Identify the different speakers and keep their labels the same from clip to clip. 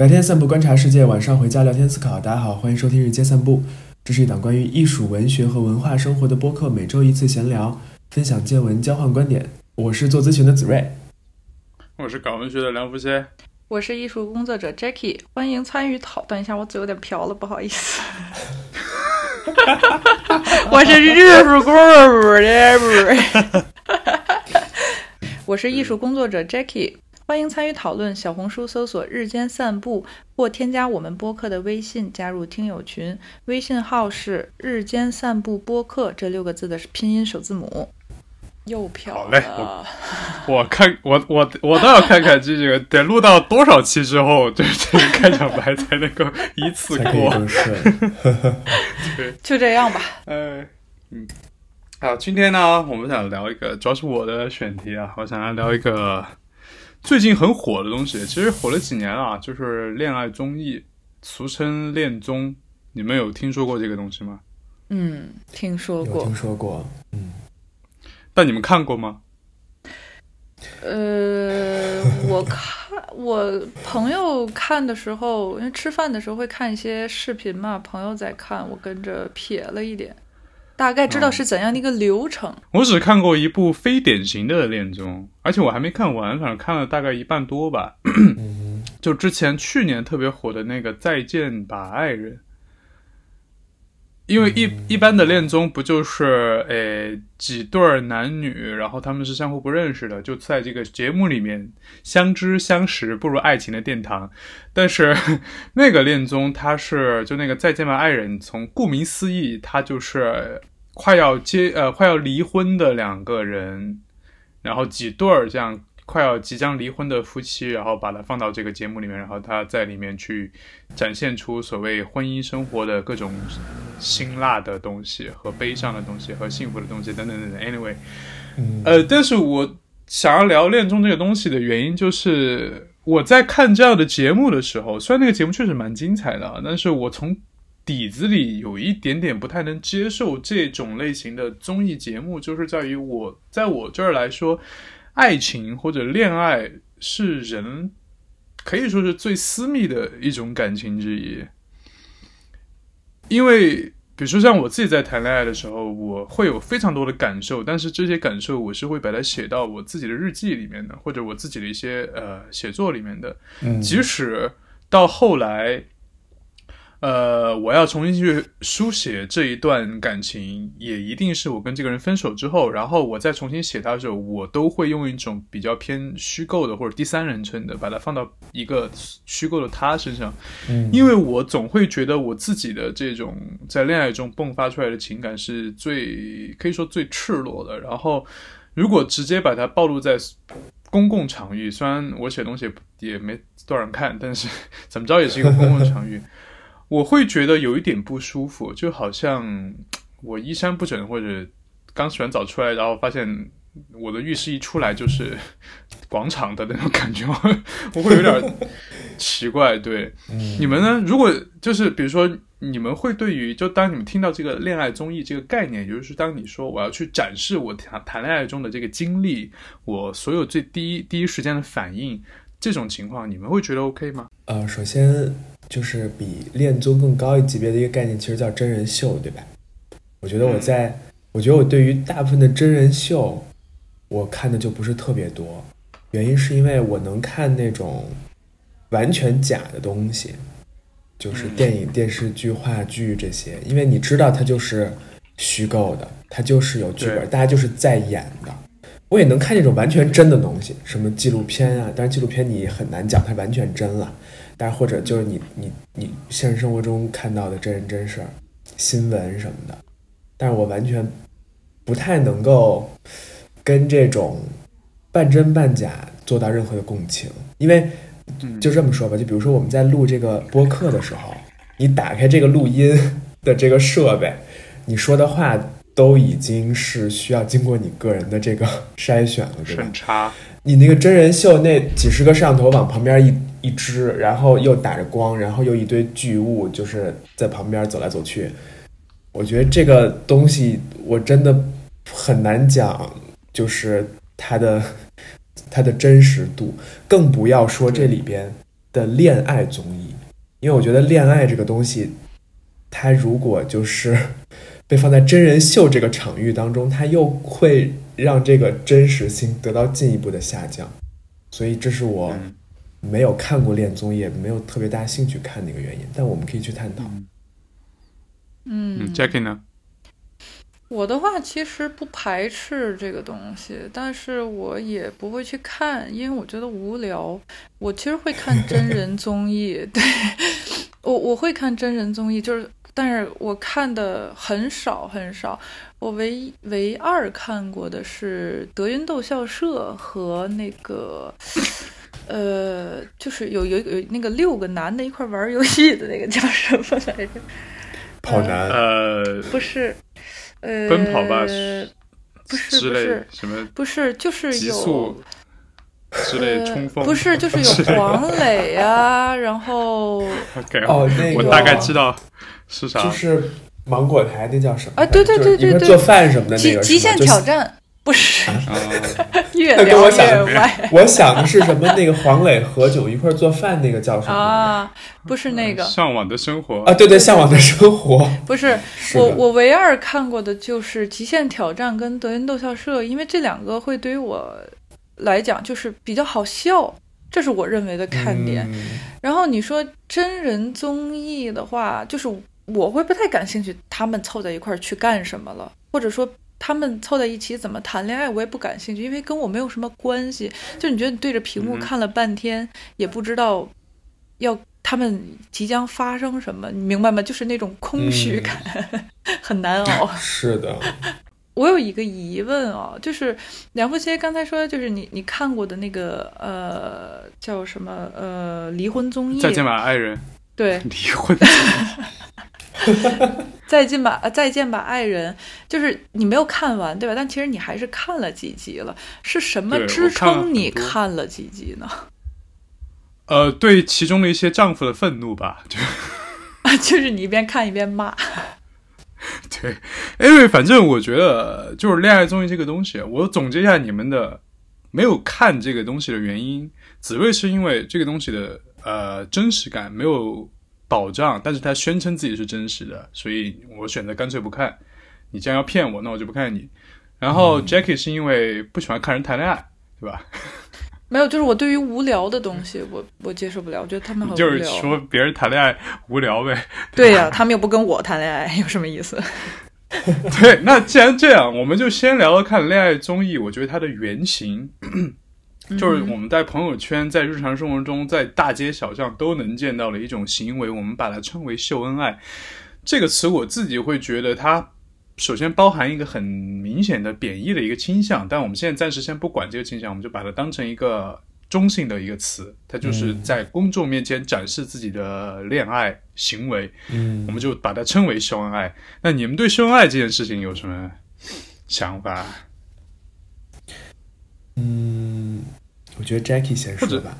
Speaker 1: 白天散步观察世界，晚上回家聊天思考。大家好，欢迎收听日间散步，这是一档关于艺术、文学和文化生活的播客，每周一次闲聊，分享见闻，交换观点。我是做咨询的子睿，
Speaker 2: 我是搞文学的梁福先，
Speaker 3: 我是艺术工作者 Jackie，欢迎参与讨。论一下，我嘴有点瓢了，不好意思。我是艺术工作者，我是艺术工作者 Jackie。欢迎参与讨论，小红书搜索“日间散步”或添加我们播客的微信，加入听友群。微信号是“日间散步播客”这六个字的拼音首字母。又飘
Speaker 2: 好嘞，我我看我我我倒要看看这个得录到多少期之后，这这个开场白才能够一次过。
Speaker 3: 对，就这样吧。
Speaker 2: 呃，嗯，好，今天呢，我们想聊一个，主要是我的选题啊，我想要聊一个。最近很火的东西，其实火了几年了，就是恋爱综艺，俗称恋综。你们有听说过这个东西吗？
Speaker 3: 嗯，听说过，
Speaker 1: 听说过。嗯，
Speaker 2: 但你们看过吗？
Speaker 3: 呃，我看我朋友看的时候，因为吃饭的时候会看一些视频嘛，朋友在看，我跟着瞥了一点。大概知道是怎样的一个流程。
Speaker 2: 我只看过一部非典型的恋综，而且我还没看完，反正看了大概一半多吧。就之前去年特别火的那个《再见吧，爱人》，因为一一般的恋综不就是诶几对男女，然后他们是相互不认识的，就在这个节目里面相知相识，步入爱情的殿堂。但是 那个恋综，它是就那个《再见吧，爱人》，从顾名思义，它就是。快要结呃快要离婚的两个人，然后几对儿这样快要即将离婚的夫妻，然后把它放到这个节目里面，然后他在里面去展现出所谓婚姻生活的各种辛辣的东西和悲伤的东西和幸福的东西等等等等。Anyway，呃，但是我想要聊恋综这个东西的原因，就是我在看这样的节目的时候，虽然那个节目确实蛮精彩的，但是我从底子里有一点点不太能接受这种类型的综艺节目，就是在于我在我这儿来说，爱情或者恋爱是人可以说是最私密的一种感情之一。因为比如说像我自己在谈恋爱的时候，我会有非常多的感受，但是这些感受我是会把它写到我自己的日记里面的，或者我自己的一些呃写作里面的。即使到后来。呃，我要重新去书写这一段感情，也一定是我跟这个人分手之后，然后我再重新写它的时候，我都会用一种比较偏虚构的或者第三人称的，把它放到一个虚构的他身上，
Speaker 1: 嗯，
Speaker 2: 因为我总会觉得我自己的这种在恋爱中迸发出来的情感是最可以说最赤裸的，然后如果直接把它暴露在公共场域，虽然我写东西也没多少人看，但是 怎么着也是一个公共场域。我会觉得有一点不舒服，就好像我衣衫不整，或者刚洗完澡出来，然后发现我的浴室一出来就是 广场的那种感觉，我会有点奇怪。对，你们呢？如果就是比如说，你们会对于就当你们听到这个恋爱综艺这个概念，也就是当你说我要去展示我谈谈恋爱中的这个经历，我所有最第一第一时间的反应，这种情况，你们会觉得 OK 吗？
Speaker 1: 呃，首先。就是比恋综更高一级别的一个概念，其实叫真人秀，对吧？我觉得我在，我觉得我对于大部分的真人秀，我看的就不是特别多。原因是因为我能看那种完全假的东西，就是电影、电视剧、话剧这些，因为你知道它就是虚构的，它就是有剧本，大家就是在演的。我也能看那种完全真的东西，什么纪录片啊，但是纪录片你很难讲它完全真了。但或者就是你你你现实生活中看到的真人真事儿、新闻什么的，但是我完全不太能够跟这种半真半假做到任何的共情，因为就这么说吧，就比如说我们在录这个播客的时候，你打开这个录音的这个设备，你说的话都已经是需要经过你个人的这个筛选了，对吧？
Speaker 2: 审查。
Speaker 1: 你那个真人秀那几十个摄像头往旁边一一只，然后又打着光，然后又一堆巨物，就是在旁边走来走去。我觉得这个东西我真的很难讲，就是它的 它的真实度，更不要说这里边的恋爱综艺，因为我觉得恋爱这个东西，它如果就是被放在真人秀这个场域当中，它又会让这个真实性得到进一步的下降，所以这是我没有看过恋综，也没有特别大兴趣看的一个原因。但我们可以去探讨。
Speaker 3: 嗯
Speaker 2: 嗯，Jackie 呢？
Speaker 3: 我的话其实不排斥这个东西，但是我也不会去看，因为我觉得无聊。我其实会看真人综艺，对我我会看真人综艺，就是但是我看的很少很少。我唯一唯二看过的是德云逗笑社和那个。呃，就是有有有那个六个男的一块玩游戏的那个叫什么来着？
Speaker 1: 跑男，
Speaker 2: 呃，
Speaker 3: 不是，呃，
Speaker 2: 奔跑吧
Speaker 3: 不是不是
Speaker 2: 什么
Speaker 3: 不是，就是有
Speaker 2: 之类
Speaker 3: 呃
Speaker 2: 冲锋，
Speaker 3: 不是，就是有黄磊啊，然后
Speaker 1: 哦，那个
Speaker 2: 我大概知道是啥。
Speaker 1: 就是芒果台那叫什么？
Speaker 3: 啊对对对对对
Speaker 1: 做饭什么的那
Speaker 3: 极
Speaker 1: 个
Speaker 3: 极限挑。战，不是
Speaker 2: 啊，
Speaker 3: 越
Speaker 1: 那跟我
Speaker 3: 聊越
Speaker 1: 想的
Speaker 3: 歪
Speaker 1: 就是 我想的是什么？那个黄磊何炅一块做饭那个叫什么？
Speaker 3: 啊，不是那个，
Speaker 2: 向往的生活
Speaker 1: 啊，对对，向往的生活。
Speaker 3: 不是
Speaker 1: 是
Speaker 3: 我我唯二看过的就是《极限挑战》跟《德云逗笑社》，因为这两个会对于我来讲就是比较好笑，这是我认为的看点。
Speaker 1: 嗯
Speaker 3: 然后你说真人综艺的话，就是我会不太感兴趣，他们凑在一块儿去干什么了，或者说他们凑在一起怎么谈恋爱，我也不感兴趣，因为跟我没有什么关系。就你觉得你对着屏幕
Speaker 2: 嗯
Speaker 3: 看了半天，也不知道要他们即将发生什么，你明白吗？就是那种空虚感，很难熬。
Speaker 1: 是的，
Speaker 3: 我有一个疑问啊，就是梁富切刚才说，就是你你看过的那个呃叫什么呃离婚综艺，
Speaker 2: 再见吧，爱人，
Speaker 3: 对，
Speaker 2: 离婚。
Speaker 3: 再见吧，呃再见吧，爱人，就是你没有看完，对吧？但其实你还是看了几集了，是什么支撑你看了几集呢？
Speaker 2: 呃，对其中的一些丈夫的愤怒吧，就
Speaker 3: 就是你一边看一边骂，
Speaker 2: 对，因为反正我觉得就是恋爱综艺这个东西，我总结一下你们的没有看这个东西的原因，紫薇是因为这个东西的呃真实感没有保障，但是他宣称自己是真实的，所以我选择干脆不看。你既然要骗我，那我就不看你。然后 Jackie 是因为不喜欢看人谈恋爱，对吧？
Speaker 3: 没有，就是我对于无聊的东西，我我接受不了，我觉得他们很无
Speaker 2: 就是。说别人谈恋爱无聊呗。
Speaker 3: 对呀、他们又不跟我谈恋爱，有什么意思？
Speaker 2: 对，那既然这样，我们就先聊聊看恋爱综艺。我觉得它的原型，就是我们在朋友圈、在日常生活中、在大街小巷都能见到的一种行为，我们把它称为秀恩爱。这个词我自己会觉得它首先包含一个很明显的贬义的一个倾向，但我们现在暂时先不管这个倾向，我们就把它当成一个中性的一个词，它就是在公众面前展示自己的恋爱行为。
Speaker 1: 嗯
Speaker 2: 我们就把它称为秀恩爱。那你们对秀恩爱这件事情有什么想法？
Speaker 1: 嗯，我觉得 Jackie 先说吧。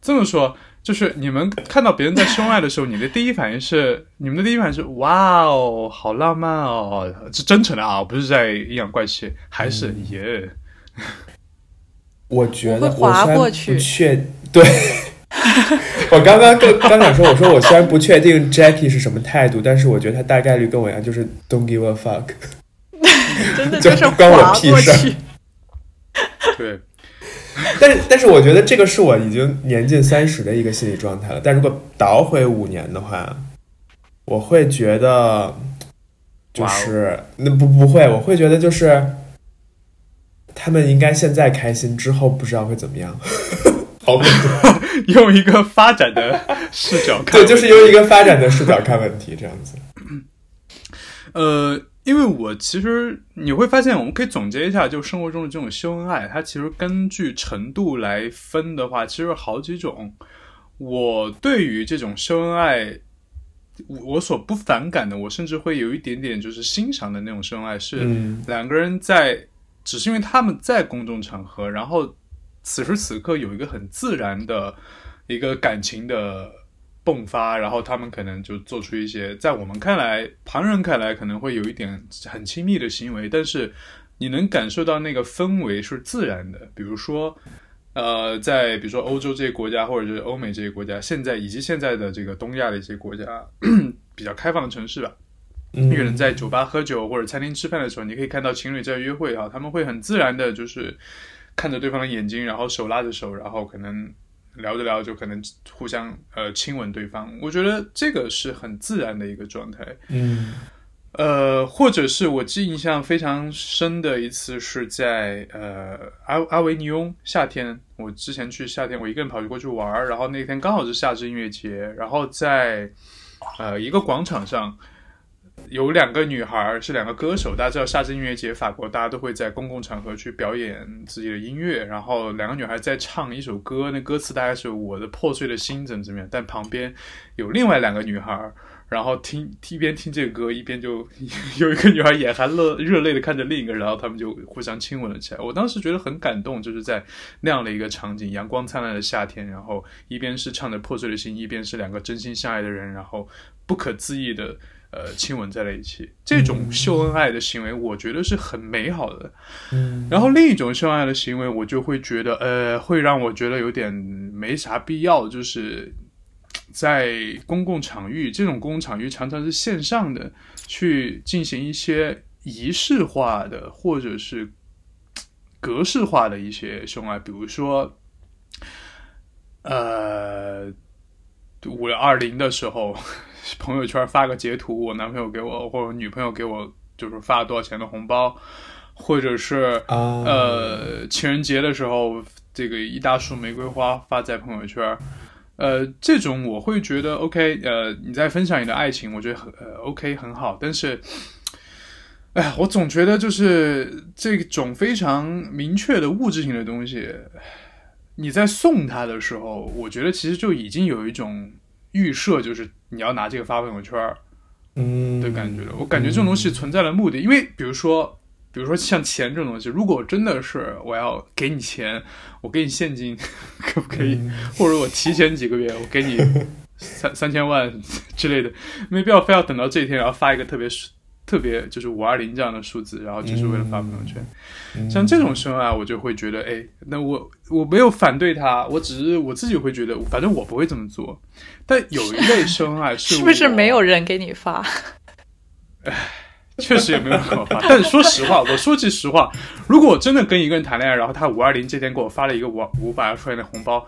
Speaker 2: 这么说，就是你们看到别人在秀恩爱的时候，你的第一反应是，你们的第一反应是，哇哦，好浪漫哦，是真诚的啊，不是在阴阳怪气，还是
Speaker 1: 嗯
Speaker 2: 耶？
Speaker 1: 我觉得
Speaker 3: 会划
Speaker 1: 我虽然不
Speaker 3: 过去
Speaker 1: 确对。我刚刚跟刚想说，我说我虽然不确定 Jackie 是什么态度，但是我觉得他大概率跟我一样，就是 don't give a fuck。
Speaker 3: 真的
Speaker 1: 就
Speaker 3: 就是
Speaker 1: 关我
Speaker 3: 划
Speaker 1: 屁事儿
Speaker 3: 过去。
Speaker 2: 对，
Speaker 1: 但是，但是我觉得这个是我已经年近三十的一个心理状态了。但如果倒回五年的话，我会觉得，就是那不不会，我会觉得就是他们应该现在开心，之后不知道会怎么样。好
Speaker 2: 用一个发展的视角看，
Speaker 1: 对，就是用一个发展的视角看问题，这样子。
Speaker 2: 呃，因为我其实你会发现，我们可以总结一下，就生活中的这种秀恩爱，它其实根据程度来分的话，其实有好几种。我对于这种秀恩爱，我我所不反感的，我甚至会有一点点就是欣赏的那种秀恩爱，是
Speaker 1: 嗯
Speaker 2: 两个人在，只是因为他们在公众场合，然后此时此刻有一个很自然的一个感情的迸发，然后他们可能就做出一些在我们看来、旁人看来可能会有一点很亲密的行为，但是你能感受到那个氛围是自然的，比如说。呃，在比如说欧洲这些国家，或者是欧美这些国家，现在以及现在的这个东亚的一些国家，比较开放的城市吧。一个人在酒吧喝酒或者餐厅吃饭的时候，你可以看到情侣在约会哈，他们会很自然的，就是看着对方的眼睛，然后手拉着手，然后可能聊着聊着就可能互相呃亲吻对方。我觉得这个是很自然的一个状态。
Speaker 1: 嗯
Speaker 2: 呃，或者是我记印象非常深的一次是在呃阿阿维尼翁夏天，我之前去夏天我一个人跑去过去玩儿，然后那天刚好是夏至音乐节，然后在呃一个广场上。有两个女孩是两个歌手，大家知道夏至音乐节，法国大家都会在公共场合去表演自己的音乐。然后两个女孩在唱一首歌，那歌词大概是我的破碎的心怎么怎么样，但旁边有另外两个女孩，然后听 一边听这个歌，一边就有一个女孩眼含热热泪的看着另一个，然后他们就互相亲吻了起来。我当时觉得很感动，就是在那样的一个场景，阳光灿烂的夏天，然后一边是唱着破碎的心，一边是两个真心相爱的人，然后不可思议的。呃，亲吻在了一起，这种秀恩爱的行为，我觉得是很美好的。
Speaker 1: 嗯，
Speaker 2: 然后另一种秀恩爱的行为，我就会觉得，呃，会让我觉得有点没啥必要，就是在公共场域，这种公共场域常常是线上的，去进行一些仪式化的或者是格式化的一些秀恩爱，比如说，呃，五二零的时候。朋友圈发个截图，我男朋友给我或者女朋友给我，就是发了多少钱的红包，或者是、
Speaker 1: 啊。
Speaker 2: 呃情人节的时候，这个一大束玫瑰花发在朋友圈，呃，这种我会觉得 OK，呃，你在分享你的爱情，我觉得很呃 OK 很好，但是，哎，我总觉得就是这种非常明确的物质性的东西，你在送他的时候，我觉得其实就已经有一种预设，就是你要拿这个发朋友圈儿
Speaker 1: 嗯
Speaker 2: 的感觉了。我感觉这种东西存在的目的，因为比如说，比如说像钱这种东西，如果真的是我要给你钱，我给你现金，可不可以？或者我提前几个月，我给你三三千万之类的，没必要非要等到这一天，然后发一个特别特别就是五二零这样的数字，然后就是为了发朋友圈。
Speaker 1: 嗯
Speaker 2: 像这种秀恩爱，我就会觉得，哎，那我我没有反对他，我只是我自己会觉得，反正我不会这么做。但有一类秀恩爱是
Speaker 3: 是不是没有人给你发？
Speaker 2: 确实也没有给我发。但是说实话，我说句实话，如果我真的跟一个人谈恋爱，然后他五二零这天给我发了一个五五百二十块钱的红包，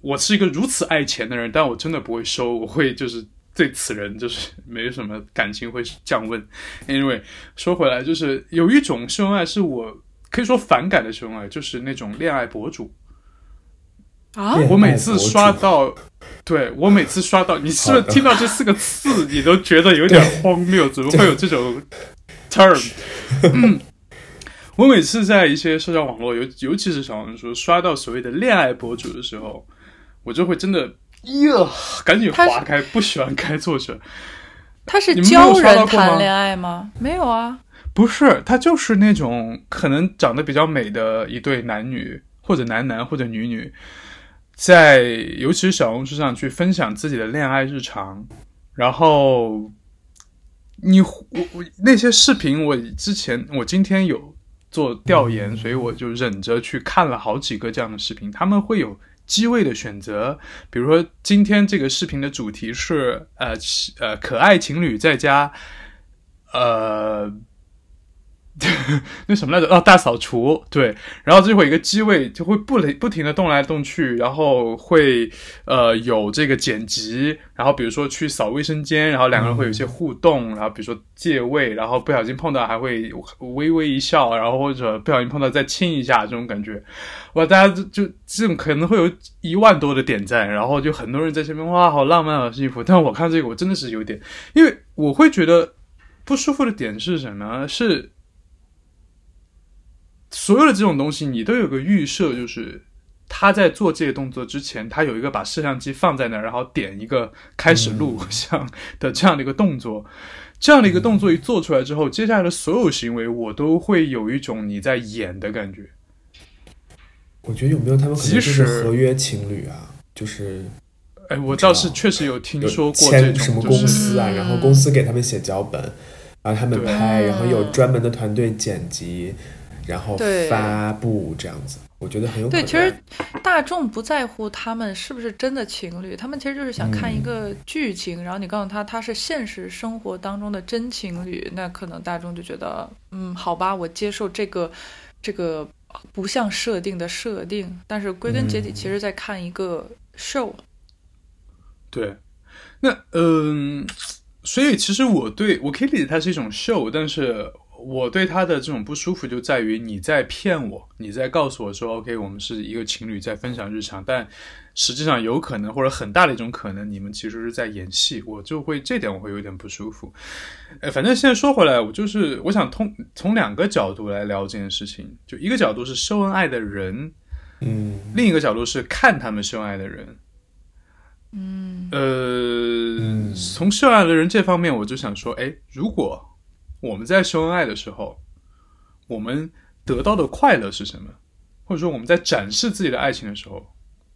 Speaker 2: 我是一个如此爱钱的人，但我真的不会收，我会就是对此人就是没什么感情会降温。Anyway，说回来，就是有一种秀恩爱是我可以说反感的秀恩爱，就是那种恋爱博主。
Speaker 3: 啊，
Speaker 2: 我每次刷到，对我每次刷到，你是不是听到这四个字，你都觉得有点荒谬？怎么会有这种 term？嗯我每次在一些社交网络，尤尤其是小红书刷到所谓的恋爱博主的时候，我就会真的哟，赶紧划开，不喜欢开作者。
Speaker 3: 他是教人谈恋爱吗？没有啊，
Speaker 2: 不是，他就是那种可能长得比较美的一对男女，或者男男或者女女，在尤其是小红书上去分享自己的恋爱日常，然后你我我那些视频，我之前我今天有做调研，所以我就忍着去看了好几个这样的视频，他们会有。机位的选择，比如说今天这个视频的主题是呃呃可爱情侣在家，呃 那什么来着？哦，大扫除，对，然后就会一个机位，就会不不停的动来动去，然后会呃有这个剪辑，然后比如说去扫卫生间，然后两个人会有一些互动，然后比如说借位，然后不小心碰到还会微微一笑，然后或者不小心碰到再亲一下这种感觉，哇，大家就就这种可能会有一万多的点赞，然后就很多人在下面哇，好浪漫，好幸福。但我看这个，我真的是有点，因为我会觉得不舒服的点是什么？是所有的这种东西，你都有个预设，就是他在做这些动作之前，他有一个把摄像机放在那儿，然后点一个开始录像的这样的一个动作。这样的一个动作一做出来之后，接下来的所有行为，我都会有一种你在演的感觉。
Speaker 1: 我觉得有没有他们可能就是合约情侣啊，就是
Speaker 2: 哎，我倒是确实有听说过这
Speaker 1: 签什么公
Speaker 2: 种就是
Speaker 1: 司啊，
Speaker 3: 嗯
Speaker 1: 然后公司给他们写脚本，然后他们拍，然后有
Speaker 3: 嗯
Speaker 1: 专门的团队剪辑，然后
Speaker 3: 对。
Speaker 1: 发布这样子，我觉得很有可能。
Speaker 3: 对，其实大众不在乎他们是不是真的情侣，他们其实就是想看一个剧情，然后你告诉他他是现实生活当中的真情侣，那可能大众就觉得，嗯，好吧，我接受这个这个不像设定的设定，但是归根结底，
Speaker 1: 嗯。
Speaker 3: 其实在看一个 show。
Speaker 2: 对，那嗯、所以其实我对我可以理解它是一种 show，，但是我对他的这种不舒服就在于你在骗我，你在告诉我说，OK，我们是一个情侣在分享日常，但实际上有可能或者很大的一种可能，你们其实是在演戏，我就会这点我会有点不舒服。呃，反正现在说回来，我就是我想通从两个角度来聊这件事情，就一个角度是秀恩爱的人，
Speaker 1: 嗯
Speaker 2: 另一个角度是看他们秀恩爱的人。
Speaker 3: 嗯
Speaker 2: 呃，
Speaker 1: 嗯
Speaker 2: 从秀恩爱的人这方面，我就想说，哎，如果我们在秀恩爱的时候，我们得到的快乐是什么？或者说我们在展示自己的爱情的时候，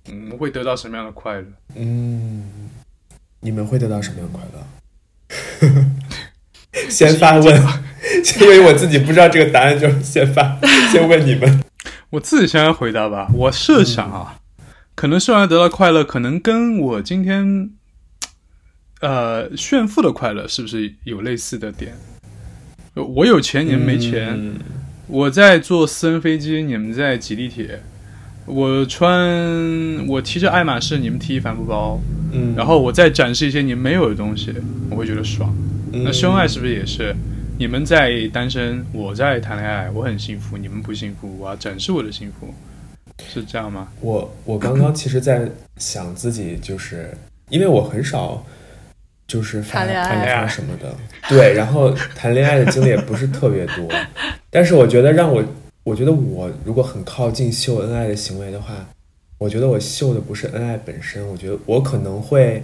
Speaker 2: 我们会得到什么样的快乐？
Speaker 1: 嗯，你们会得到什么样的快乐？先发问，因为我自己不知道这个答案，就先发，先问你们。
Speaker 2: 我自己先来回答吧。我设想啊，可能秀恩爱得到快乐，可能跟我今天呃炫富的快乐是不是有类似的点？我有钱，你们没钱。
Speaker 1: 嗯
Speaker 2: 我在坐私人飞机，你们在挤地铁。我穿，我提着爱马仕，你们提帆布包，
Speaker 1: 嗯，
Speaker 2: 然后我再展示一些你们没有的东西，我会觉得爽。
Speaker 1: 嗯
Speaker 2: 那秀恩爱是不是也是？你们在单身，我在谈恋爱，我很幸福，你们不幸福，我要展示我的幸福，是这样吗？
Speaker 1: 我我刚刚其实，在想自己，就是因为我很少就是发
Speaker 3: 谈恋爱。
Speaker 1: 什么的，对，然后谈恋爱的经历也不是特别多，但是我觉得让我，我觉得我如果很靠近秀恩爱的行为的话，我觉得我秀的不是恩爱本身，我觉得我可能会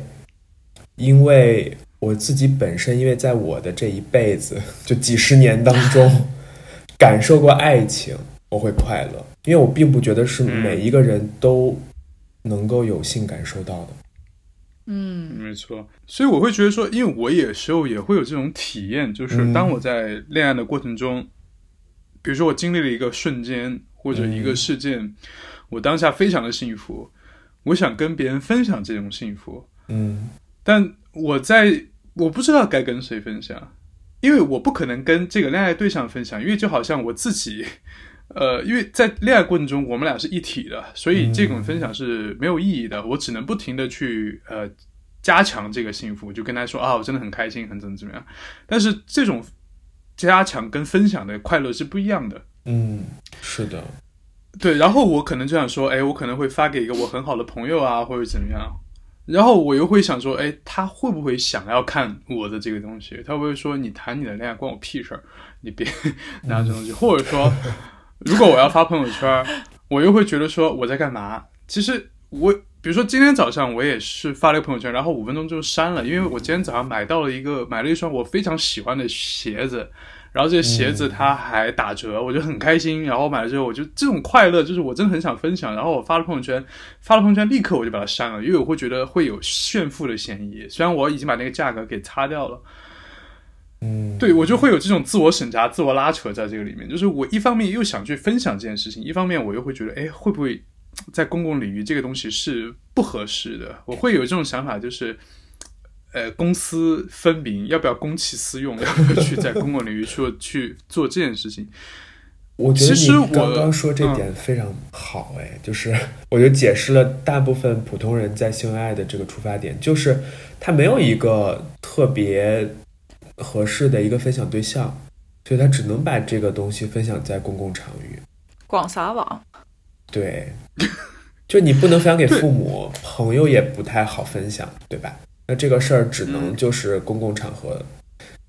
Speaker 1: 因为我自己本身，因为在我的这一辈子就几十年当中 感受过爱情，我会快乐，因为我并不觉得是每一个人都能够有幸感受到的。
Speaker 3: 嗯。
Speaker 2: 没错，所以我会觉得说，因为我有时候也会有这种体验，就是
Speaker 1: 嗯。
Speaker 2: 当我在恋爱的过程中，比如说我经历了一个瞬间或者一个事件，我当下非常的幸福，我想跟别人分享这种幸福，
Speaker 1: 嗯。
Speaker 2: 但我在我不知道该跟谁分享，因为我不可能跟这个恋爱对象分享，因为就好像我自己，呃，因为在恋爱过程中我们俩是一体的，所以这种分享是没有意义的。我只能不停的去呃加强这个幸福，就跟他说啊，我真的很开心，很怎么怎么样。但是这种加强跟分享的快乐是不一样的。
Speaker 1: 嗯，是的，
Speaker 2: 对，然后我可能就想说，哎，我可能会发给一个我很好的朋友啊，或者怎么样。然后我又会想说，哎，他会不会想要看我的这个东西？他会不会说你谈你的恋爱关我屁事儿？你别 拿这东西。或者说，如果我要发朋友圈，我又会觉得说我在干嘛？其实我，比如说今天早上我也是发了一个朋友圈，然后五分钟就删了，因为我今天早上买到了一个买了一双我非常喜欢的鞋子，然后这个鞋子它还打折，我就很开心。然后买了之后，我就这种快乐，就是我真的很想分享。然后我发了朋友圈，发了朋友圈，立刻我就把它删了，因为我会觉得会有炫富的嫌疑。虽然我已经把那个价格给擦掉了，
Speaker 1: 嗯，
Speaker 2: 对我就会有这种自我审查、自我拉扯在这个里面。就是我一方面又想去分享这件事情，一方面我又会觉得，哎，会不会在公共领域这个东西是不合适的？我会有这种想法，就是。呃，公私分明，要不要公器私用？要不要去在公共领域说去做这件事情？
Speaker 1: 我觉得
Speaker 2: 其实我
Speaker 1: 你刚刚说这点非常好，哎，就是我觉得解释了大部分普通人在性爱的这个出发点，就是他没有一个特别合适的一个分享对象，所以他只能把这个东西分享在公共场域。
Speaker 3: 广撒网。
Speaker 1: 对，就你不能分享给父母，朋友也不太好分享，对吧？那这个事儿只能
Speaker 2: 嗯
Speaker 1: 就是公共场合，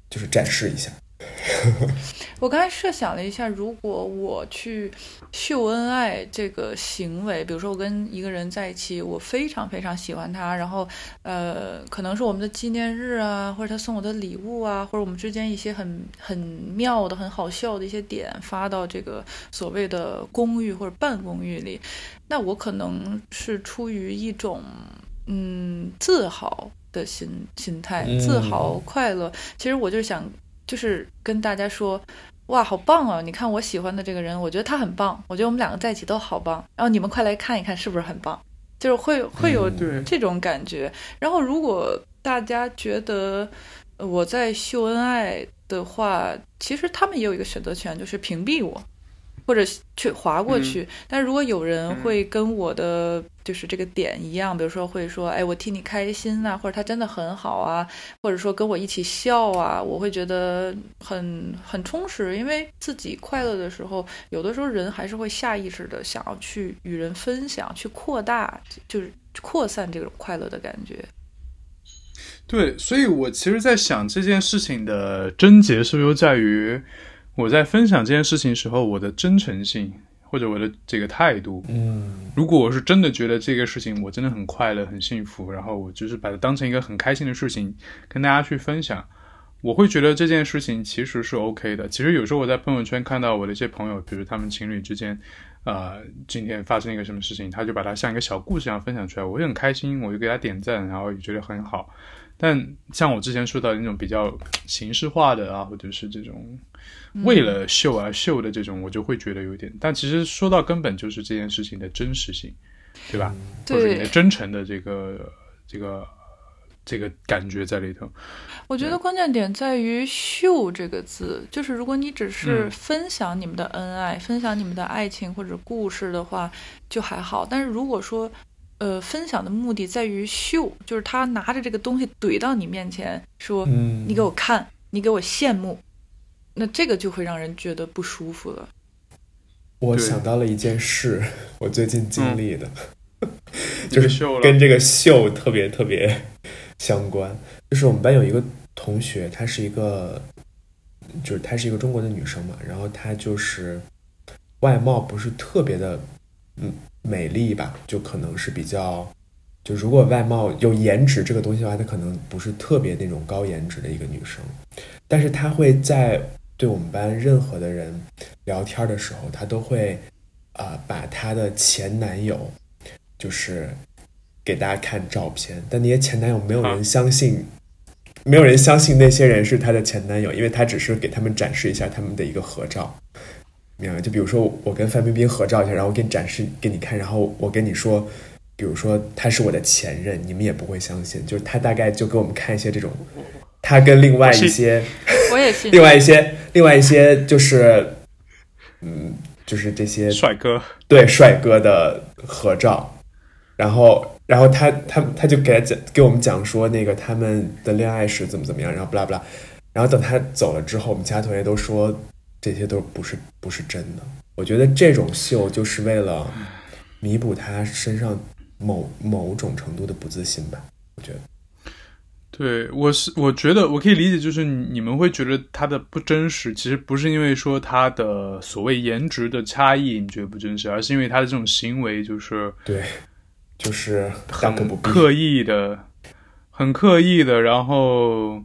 Speaker 1: 就是展示一下。
Speaker 3: 我刚才设想了一下，如果我去秀恩爱这个行为，比如说我跟一个人在一起，我非常非常喜欢他，然后呃，可能是我们的纪念日啊，或者他送我的礼物啊，或者我们之间一些很很妙的、很好笑的一些点发到这个所谓的公寓或者半公寓里，那我可能是出于一种嗯自豪的心心态，
Speaker 1: 嗯
Speaker 3: 自豪快乐。其实我就想。就是跟大家说，哇，好棒哦！你看我喜欢的这个人，我觉得他很棒，我觉得我们两个在一起都好棒。然后你们快来看一看，是不是很棒？就是会会有这种感觉。然后如果大家觉得呃我在秀恩爱的话，其实他们也有一个选择权，就是屏蔽我。或者去划过去，但如果有人会跟我的就是这个点一样，比如说会说，哎，我替你开心呐、或者他真的很好啊，或者说跟我一起笑啊，我会觉得很很充实，因为自己快乐的时候，有的时候人还是会下意识的想要去与人分享，去扩大，就是扩散这种快乐的感觉。
Speaker 2: 对，所以我其实，在想这件事情的症结是不是在于我在分享这件事情时候，我的真诚性或者我的这个态度。
Speaker 1: 嗯
Speaker 2: 如果我是真的觉得这个事情我真的很快乐、很幸福，然后我就是把它当成一个很开心的事情跟大家去分享，我会觉得这件事情其实是 OK 的。其实有时候我在朋友圈看到我的一些朋友，比如他们情侣之间，呃，今天发生一个什么事情，他就把它像一个小故事一样分享出来，我也很开心，我就给他点赞，然后也觉得很好。但像我之前说到的那种比较形式化的啊，或者是这种为了秀而秀的这种，我就会觉得有点。但其实说到根本，就是这件事情的真实性，对吧？或者你的
Speaker 3: 对，
Speaker 2: 真诚的这个这个这个感觉在里头。
Speaker 3: 我觉得关键点在于“秀”这个字，就是如果你只是
Speaker 2: 嗯。
Speaker 3: 分享你们的恩爱、分享你们的爱情或者故事的话，就还好。但是如果说，呃，分享的目的在于秀，就是他拿着这个东西怼到你面前，说
Speaker 1: 嗯，
Speaker 3: 你给我看，你给我羡慕，那这个就会让人觉得不舒服了。
Speaker 1: 我想到了一件事，我最近经历的，
Speaker 2: 就是秀了，
Speaker 1: 跟这个秀特别特别相关。就是我们班有一个同学，她是一个，就是她是一个中国的女生嘛，然后她就是外貌不是特别的，嗯，美丽吧，就可能是比较，就如果外貌有颜值这个东西的话，她可能不是特别那种高颜值的一个女生，但是她会在对我们班任何的人聊天的时候，她都会啊、把她的前男友就是给大家看照片，但那些前男友没有人
Speaker 2: 啊
Speaker 1: 相信，没有人相信那些人是她的前男友，因为她只是给他们展示一下他们的一个合照。明白吗？就比如说我跟范冰冰合照一下，然后我给你展示给你看，然后我跟你说，比如说他是我的前任，你们也不会相信。就是他大概就给我们看一些这种，他跟另外一些
Speaker 3: 我也信。
Speaker 1: 另外一些另外一些就是，嗯，就是这些
Speaker 2: 帅哥，
Speaker 1: 对帅哥的合照，然后然后他他他就给他讲给我们讲说那个他们的恋爱史怎么怎么样，然后不拉不拉，然后等他走了之后，我们其他同学都说这些都不是不是真的。我觉得这种秀就是为了弥补他身上某某种程度的不自信吧。我觉得，
Speaker 2: 对我是我觉得我可以理解，就是你你们会觉得他的不真实，其实不是因为说他的所谓颜值的差异你觉得不真实，而是因为他的这种行为就是
Speaker 1: 对，就是。
Speaker 2: 很刻意的，很刻意的。然后，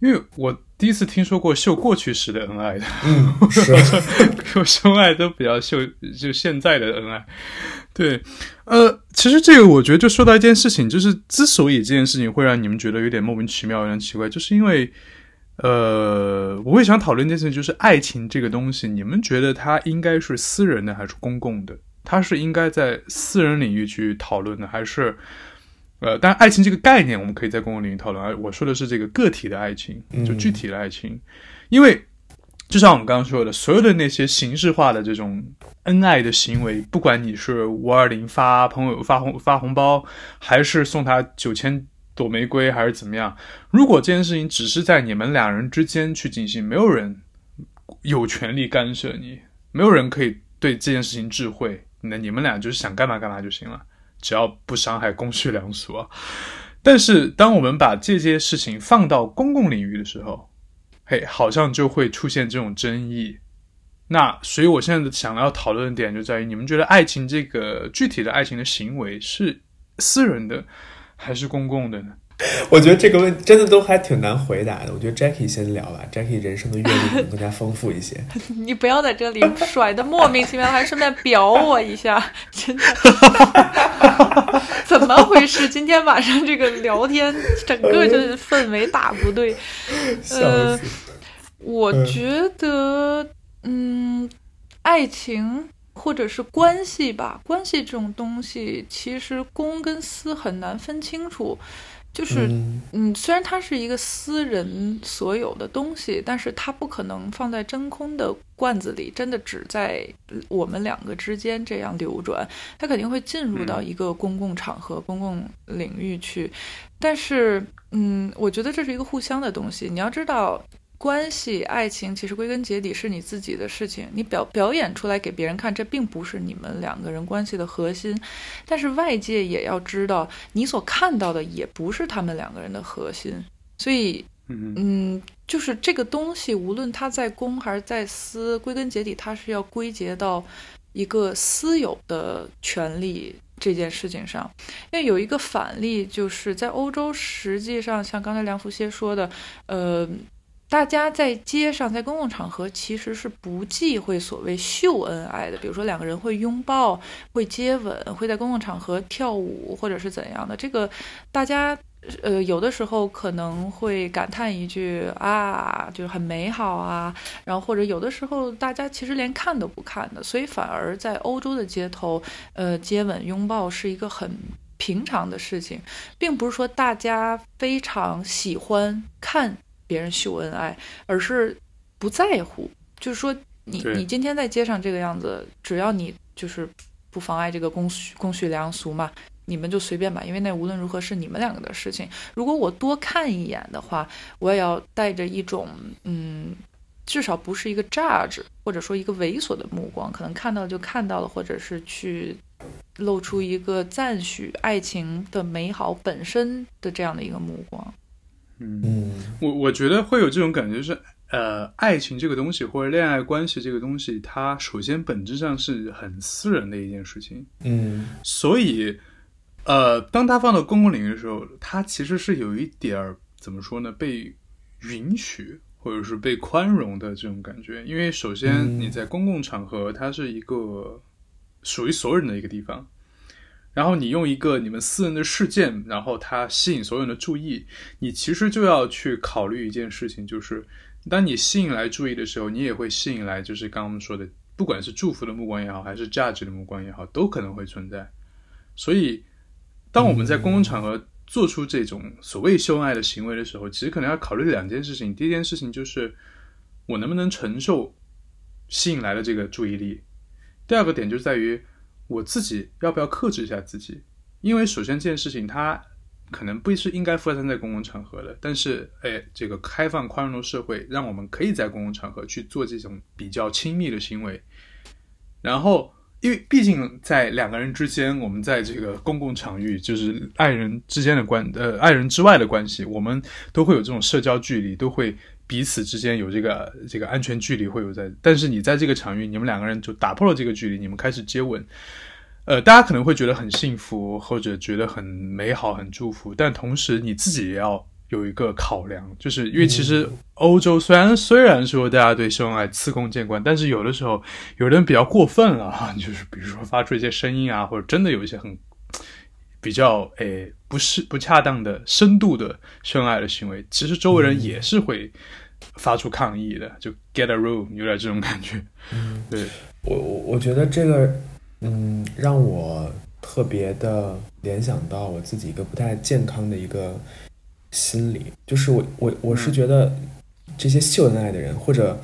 Speaker 2: 因为我第一次听说过秀过去式的恩爱的，
Speaker 1: 嗯，是，
Speaker 2: 我秀恩爱都比较秀就现在的恩爱。对，呃，其实这个我觉得就说到一件事情，就是之所以这件事情会让你们觉得有点莫名其妙、有点奇怪，就是因为。呃，我会想讨论一件事情，就是爱情这个东西，你们觉得它应该是私人的还是公共的？它是应该在私人领域去讨论的，还是呃，当然爱情这个概念我们可以在公共领域讨论，而我说的是这个个体的爱情，就具体的爱情，因为就像我们刚刚说的，所有的那些形式化的这种恩爱的行为，不管你是五二零发朋友发红发红包，还是送他九千朵玫瑰，还是怎么样，如果这件事情只是在你们两人之间去进行，没有人有权利干涉你，没有人可以对这件事情智慧，那你们俩就是想干嘛干嘛就行了，只要不伤害公序良俗啊。但是当我们把这些事情放到公共领域的时候，嘿，好像就会出现这种争议。那所以，我现在想要讨论的点就在于，你们觉得爱情这个具体的爱情的行为是私人的还是公共的呢？
Speaker 1: 我觉得这个问题真的都还挺难回答的。我觉得 Jackie 先聊吧，Jackie 人生的阅历可能更加丰富一些。
Speaker 3: 你不要在这里甩的莫名其妙，还顺便表我一下，真的，怎么回事？今天晚上这个聊天，整个就是氛围大不对。呃！我觉得嗯，爱情或者是关系吧，关系这种东西，其实公跟私很难分清楚。就是，嗯，虽然它是一个私人所有的东西，但是它不可能放在真空的罐子里，真的只在我们两个之间这样流转。它肯定会进入到一个公共场合、公共领域去。但是，嗯，我觉得这是一个互相的东西。你要知道。关系、爱情其实归根结底是你自己的事情，你表表演出来给别人看，这并不是你们两个人关系的核心。但是外界也要知道，你所看到的也不是他们两个人的核心。所以，嗯，就是这个东西，无论他在公还是在私，归根结底它是要归结到一个私有的权利这件事情上。因为有一个反例，就是在欧洲，实际上像刚才梁福歇说的，呃。大家在街上，在公共场合其实是不忌讳所谓秀恩爱的，比如说两个人会拥抱、会接吻、会在公共场合跳舞，或者是怎样的。这个大家呃有的时候可能会感叹一句啊，就是很美好啊，然后或者有的时候大家其实连看都不看的，所以反而在欧洲的街头，呃，接吻、拥抱是一个很平常的事情，并不是说大家非常喜欢看。别人秀恩爱，而是不在乎，就是说，你你今天在街上这个样子，只要你就是不妨碍这个公序公序良俗嘛，你们就随便吧，因为那无论如何是你们两个的事情。如果我多看一眼的话，我也要带着一种嗯，至少不是一个 judge 或者说一个猥琐的目光，可能看到就看到了，或者是去露出一个赞许爱情的美好本身的这样的一个目光。
Speaker 2: 嗯，我我觉得会有这种感觉，是呃，爱情这个东西或者恋爱关系这个东西，它首先本质上是很私人的一件事情。
Speaker 1: 嗯，
Speaker 2: 所以呃，当它放到公共领域的时候，它其实是有一点儿怎么说呢？被允许或者是被宽容的这种感觉。因为首先你在公共场合，它是一个属于所有人的一个地方。然后你用一个你们私人的事件，然后它吸引所有人的注意，你其实就要去考虑一件事情，就是当你吸引来注意的时候，你也会吸引来，就是刚刚我们说的，不管是祝福的目光也好，还是价值的目光也好，都可能会存在。所以，当我们在公共场合做出这种所谓秀恩爱的行为的时候，其实可能要考虑两件事情。第一件事情就是我能不能承受吸引来的这个注意力，第二个点就在于。我自己要不要克制一下自己？因为首先这件事情它可能不是应该发生在公共场合的，但是哎，这个开放宽容的社会让我们可以在公共场合去做这种比较亲密的行为。然后，因为毕竟在两个人之间，我们在这个公共场域，就是爱人之间的关呃爱人之外的关系，我们都会有这种社交距离，都会。彼此之间有这个这个安全距离会有在，但是你在这个场域，你们两个人就打破了这个距离，你们开始接吻，呃，大家可能会觉得很幸福，或者觉得很美好、很祝福，但同时你自己也要有一个考量，就是因为其实欧洲虽然虽然说大家对秀恩爱司空见惯，但是有的时候有的人比较过分了哈，就是比如说发出一些声音啊，或者真的有一些很比较诶不是不恰当的深度的秀恩爱的行为，其实周围人也是会。发出抗议的，就 get a room，有点这种感觉。
Speaker 1: 嗯，
Speaker 2: 对
Speaker 1: 我我我觉得这个，嗯，让我特别的联想到我自己一个不太健康的一个心理，就是我我我是觉得这些秀恩爱的人，或者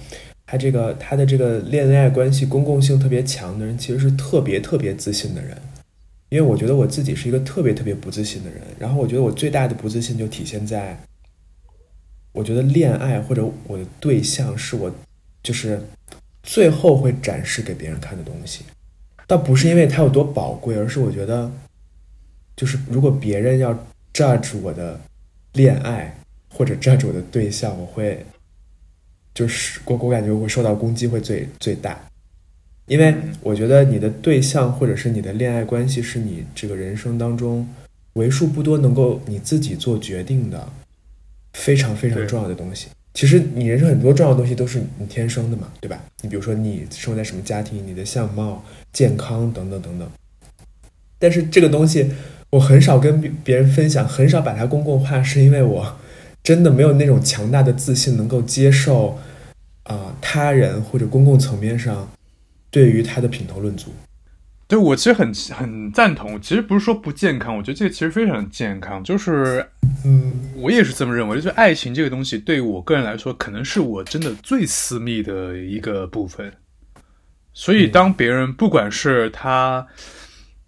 Speaker 1: 他这个他的这个恋爱关系公共性特别强的人，其实是特别特别自信的人。因为我觉得我自己是一个特别特别不自信的人，然后我觉得我最大的不自信就体现在。我觉得恋爱或者我的对象是我，就是最后会展示给别人看的东西，倒不是因为它有多宝贵，而是我觉得，就是如果别人要 judge 我的恋爱或者 judge 我的对象，我会，就是我我感觉我会受到攻击会最最大，因为我觉得你的对象或者是你的恋爱关系是你这个人生当中为数不多能够你自己做决定的。非常非常重要的东西。其实你人生很多重要的东西都是你天生的嘛，对吧？你比如说你生活在什么家庭，你的相貌、健康等等等等。但是这个东西我很少跟别人分享，很少把它公共化，是因为我真的没有那种强大的自信能够接受啊、他人或者公共层面上对于他的品头论足。
Speaker 2: 对我其实很很赞同，其实不是说不健康，我觉得这个其实非常健康，就是
Speaker 1: 嗯，
Speaker 2: 我也是这么认为，就是爱情这个东西对我个人来说，可能是我真的最私密的一个部分。所以，当别人不管是他，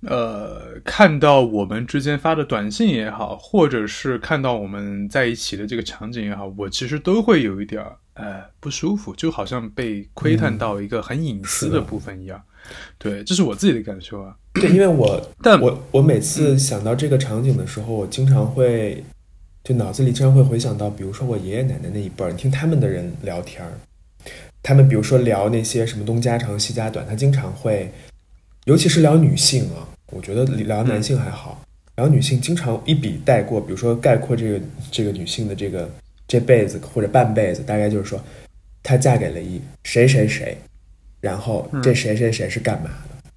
Speaker 2: 呃，看到我们之间发的短信也好，或者是看到我们在一起的这个场景也好，我其实都会有一点儿呃不舒服，就好像被窥探到一个很隐私的。部分一样。对，这是我自己的感受啊。
Speaker 1: 对，因为我
Speaker 2: 但
Speaker 1: 我我每次想到这个场景的时候，我经常会就脑子里经常会回想到，比如说我爷爷奶奶那一辈儿，你听他们的人聊天儿，他们比如说聊那些什么东家长西家短，他经常会，尤其是聊女性啊，我觉得聊男性还好，聊女性经常一笔带过，比如说概括这个这个女性的这个这辈子或者半辈子，大概就是说，她嫁给了一谁谁谁，然后这谁谁谁是干嘛的，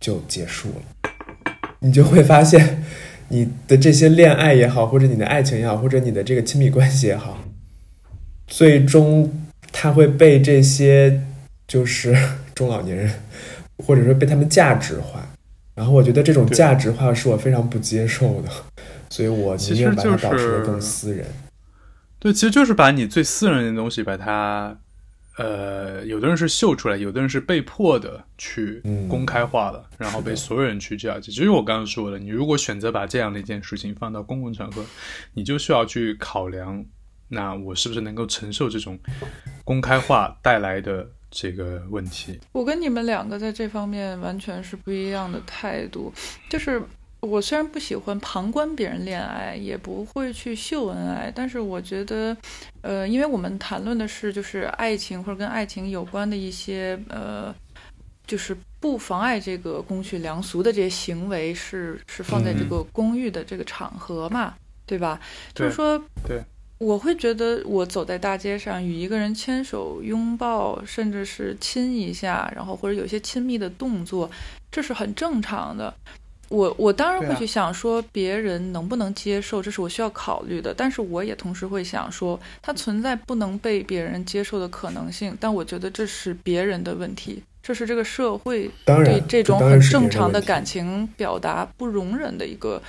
Speaker 1: 就结束了。你就会发现，你的这些恋爱也好，或者你的爱情也好，或者你的这个亲密关系也好，最终它会被这些就是 中老年人，或者说被他们价值化。然后我觉得这种价值化是我非常不接受的，所以我宁愿把它保持的更私人。
Speaker 2: 对，其实就是把你最私人的东西，把它，呃，有的人是秀出来，有的人是被迫的去
Speaker 1: 嗯
Speaker 2: 公开化了，然后被所有人去这样。就是我刚刚说的，你如果选择把这样的一件事情放到公共场合，你就需要去考量，那我是不是能够承受这种公开化带来的这个问题？
Speaker 3: 我跟你们两个在这方面完全是不一样的态度，就是。我虽然不喜欢旁观别人恋爱，也不会去秀恩爱，但是我觉得，呃，因为我们谈论的是就是爱情或者跟爱情有关的一些呃，就是不妨碍这个公序良俗的这些行为是是放在这个公寓的这个场合嘛，对吧？就是说，
Speaker 2: 对，
Speaker 3: 我会觉得我走在大街上与一个人牵手、拥抱，甚至是亲一下，然后或者有一些亲密的动作，这是很正常的。我我当然会去想说别人能不能接受，这是我需要考虑的。但是我也同时会想说，它存在不能被别人接受的可能性。但我觉得这是别人的问题，这是这个社会对，这种很正常的感情表达不容忍的一个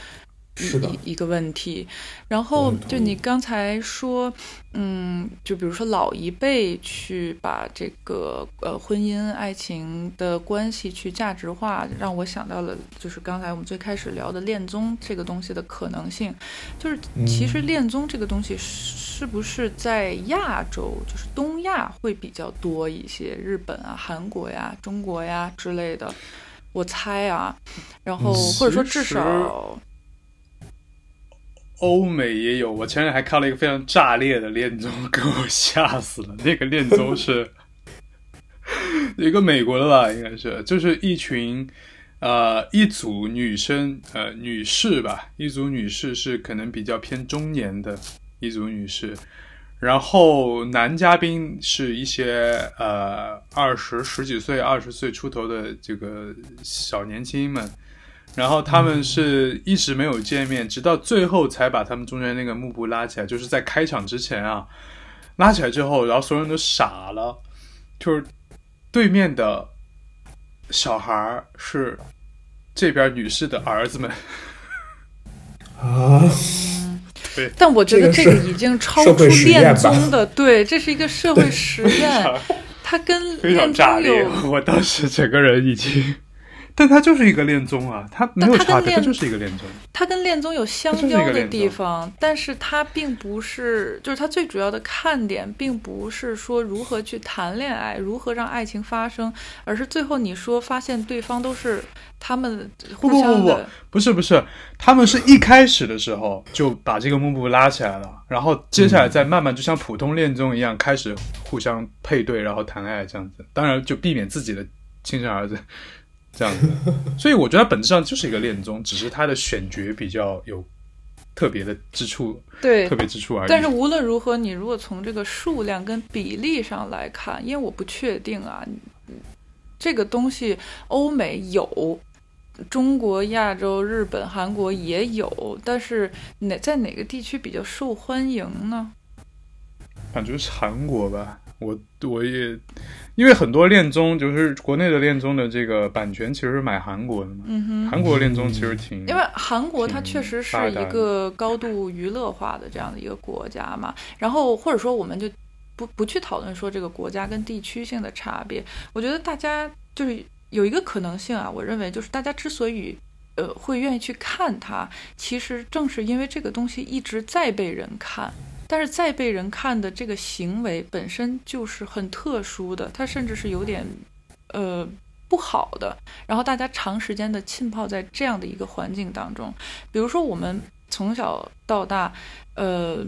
Speaker 3: 一
Speaker 1: 是的
Speaker 3: 一一个问题。然后就你刚才说，嗯，就比如说老一辈去把这个呃婚姻爱情的关系去价值化，让我想到了就是刚才我们最开始聊的恋综这个东西的可能性。就是其实
Speaker 1: 嗯
Speaker 3: 恋综这个东西是不是在亚洲，就是东亚会比较多一些，日本啊、韩国呀、中国呀之类的，我猜啊。然后
Speaker 1: 嗯
Speaker 3: 或者说至少。
Speaker 2: 欧美也有，我前两天还看了一个非常炸裂的恋综，给我吓死了。那个恋综是 一个美国的吧，应该是，就是一群呃一组女生呃女士吧，一组女士是可能比较偏中年的一组女士，然后男嘉宾是一些呃二十十几岁、二十岁出头的这个小年轻们。然后他们是一直没有见面，直到最后才把他们中间那个幕布拉起来，就是在开场之前啊，拉起来之后，然后所有人都傻了，就是对面的小孩儿是这边女士的儿子们，
Speaker 1: 啊，
Speaker 3: 但我觉得这
Speaker 1: 这个
Speaker 3: 已经超出恋综的，对，这是一个社会实验，它跟
Speaker 2: 非常
Speaker 3: 恋综
Speaker 2: 炸裂
Speaker 3: 有，
Speaker 2: 我当时整个人已经，但它就是一个恋综啊，它没有差别，
Speaker 3: 它
Speaker 2: 就是一个恋综。
Speaker 3: 它跟恋综有相交的地方，但是它并不是，就是它最主要的看点，并不是说如何去谈恋爱，如何让爱情发生，而是最后你说发现对方都是他们互
Speaker 2: 不不不不不是不是，他们是一开始的时候就把这个幕布拉起来了，然后接下来再慢慢就像普通恋综一样开始互相配对，然后谈恋爱这样子。当然就避免自己的亲生儿子这样子。所以我觉得它本质上就是一个恋综，只是它的选角比较有特别的之处，
Speaker 3: 对
Speaker 2: 特。别之处而已。
Speaker 3: 但是无论如何，你如果从这个数量跟比例上来看，因为我不确定啊，这个东西欧美有，中国、亚洲、日本、韩国也有，但是哪在哪个地区比较受欢迎呢？
Speaker 2: 感觉是韩国吧，我我也因为很多恋综就是国内的恋综的这个版权其实是买韩国的嘛，
Speaker 3: 嗯哼，
Speaker 2: 韩国恋综其实挺
Speaker 3: 因为韩国它确实是一个高度娱乐化的这样的一个国家嘛，然后或者说我们就不不去讨论说这个国家跟地区性的差别，我觉得大家就是有一个可能性啊，我认为就是大家之所以呃会愿意去看它，其实正是因为这个东西一直在被人看。但是再被人看的这个行为本身就是很特殊的，它甚至是有点，呃，不好的。然后大家长时间的浸泡在这样的一个环境当中，比如说我们从小到大，呃，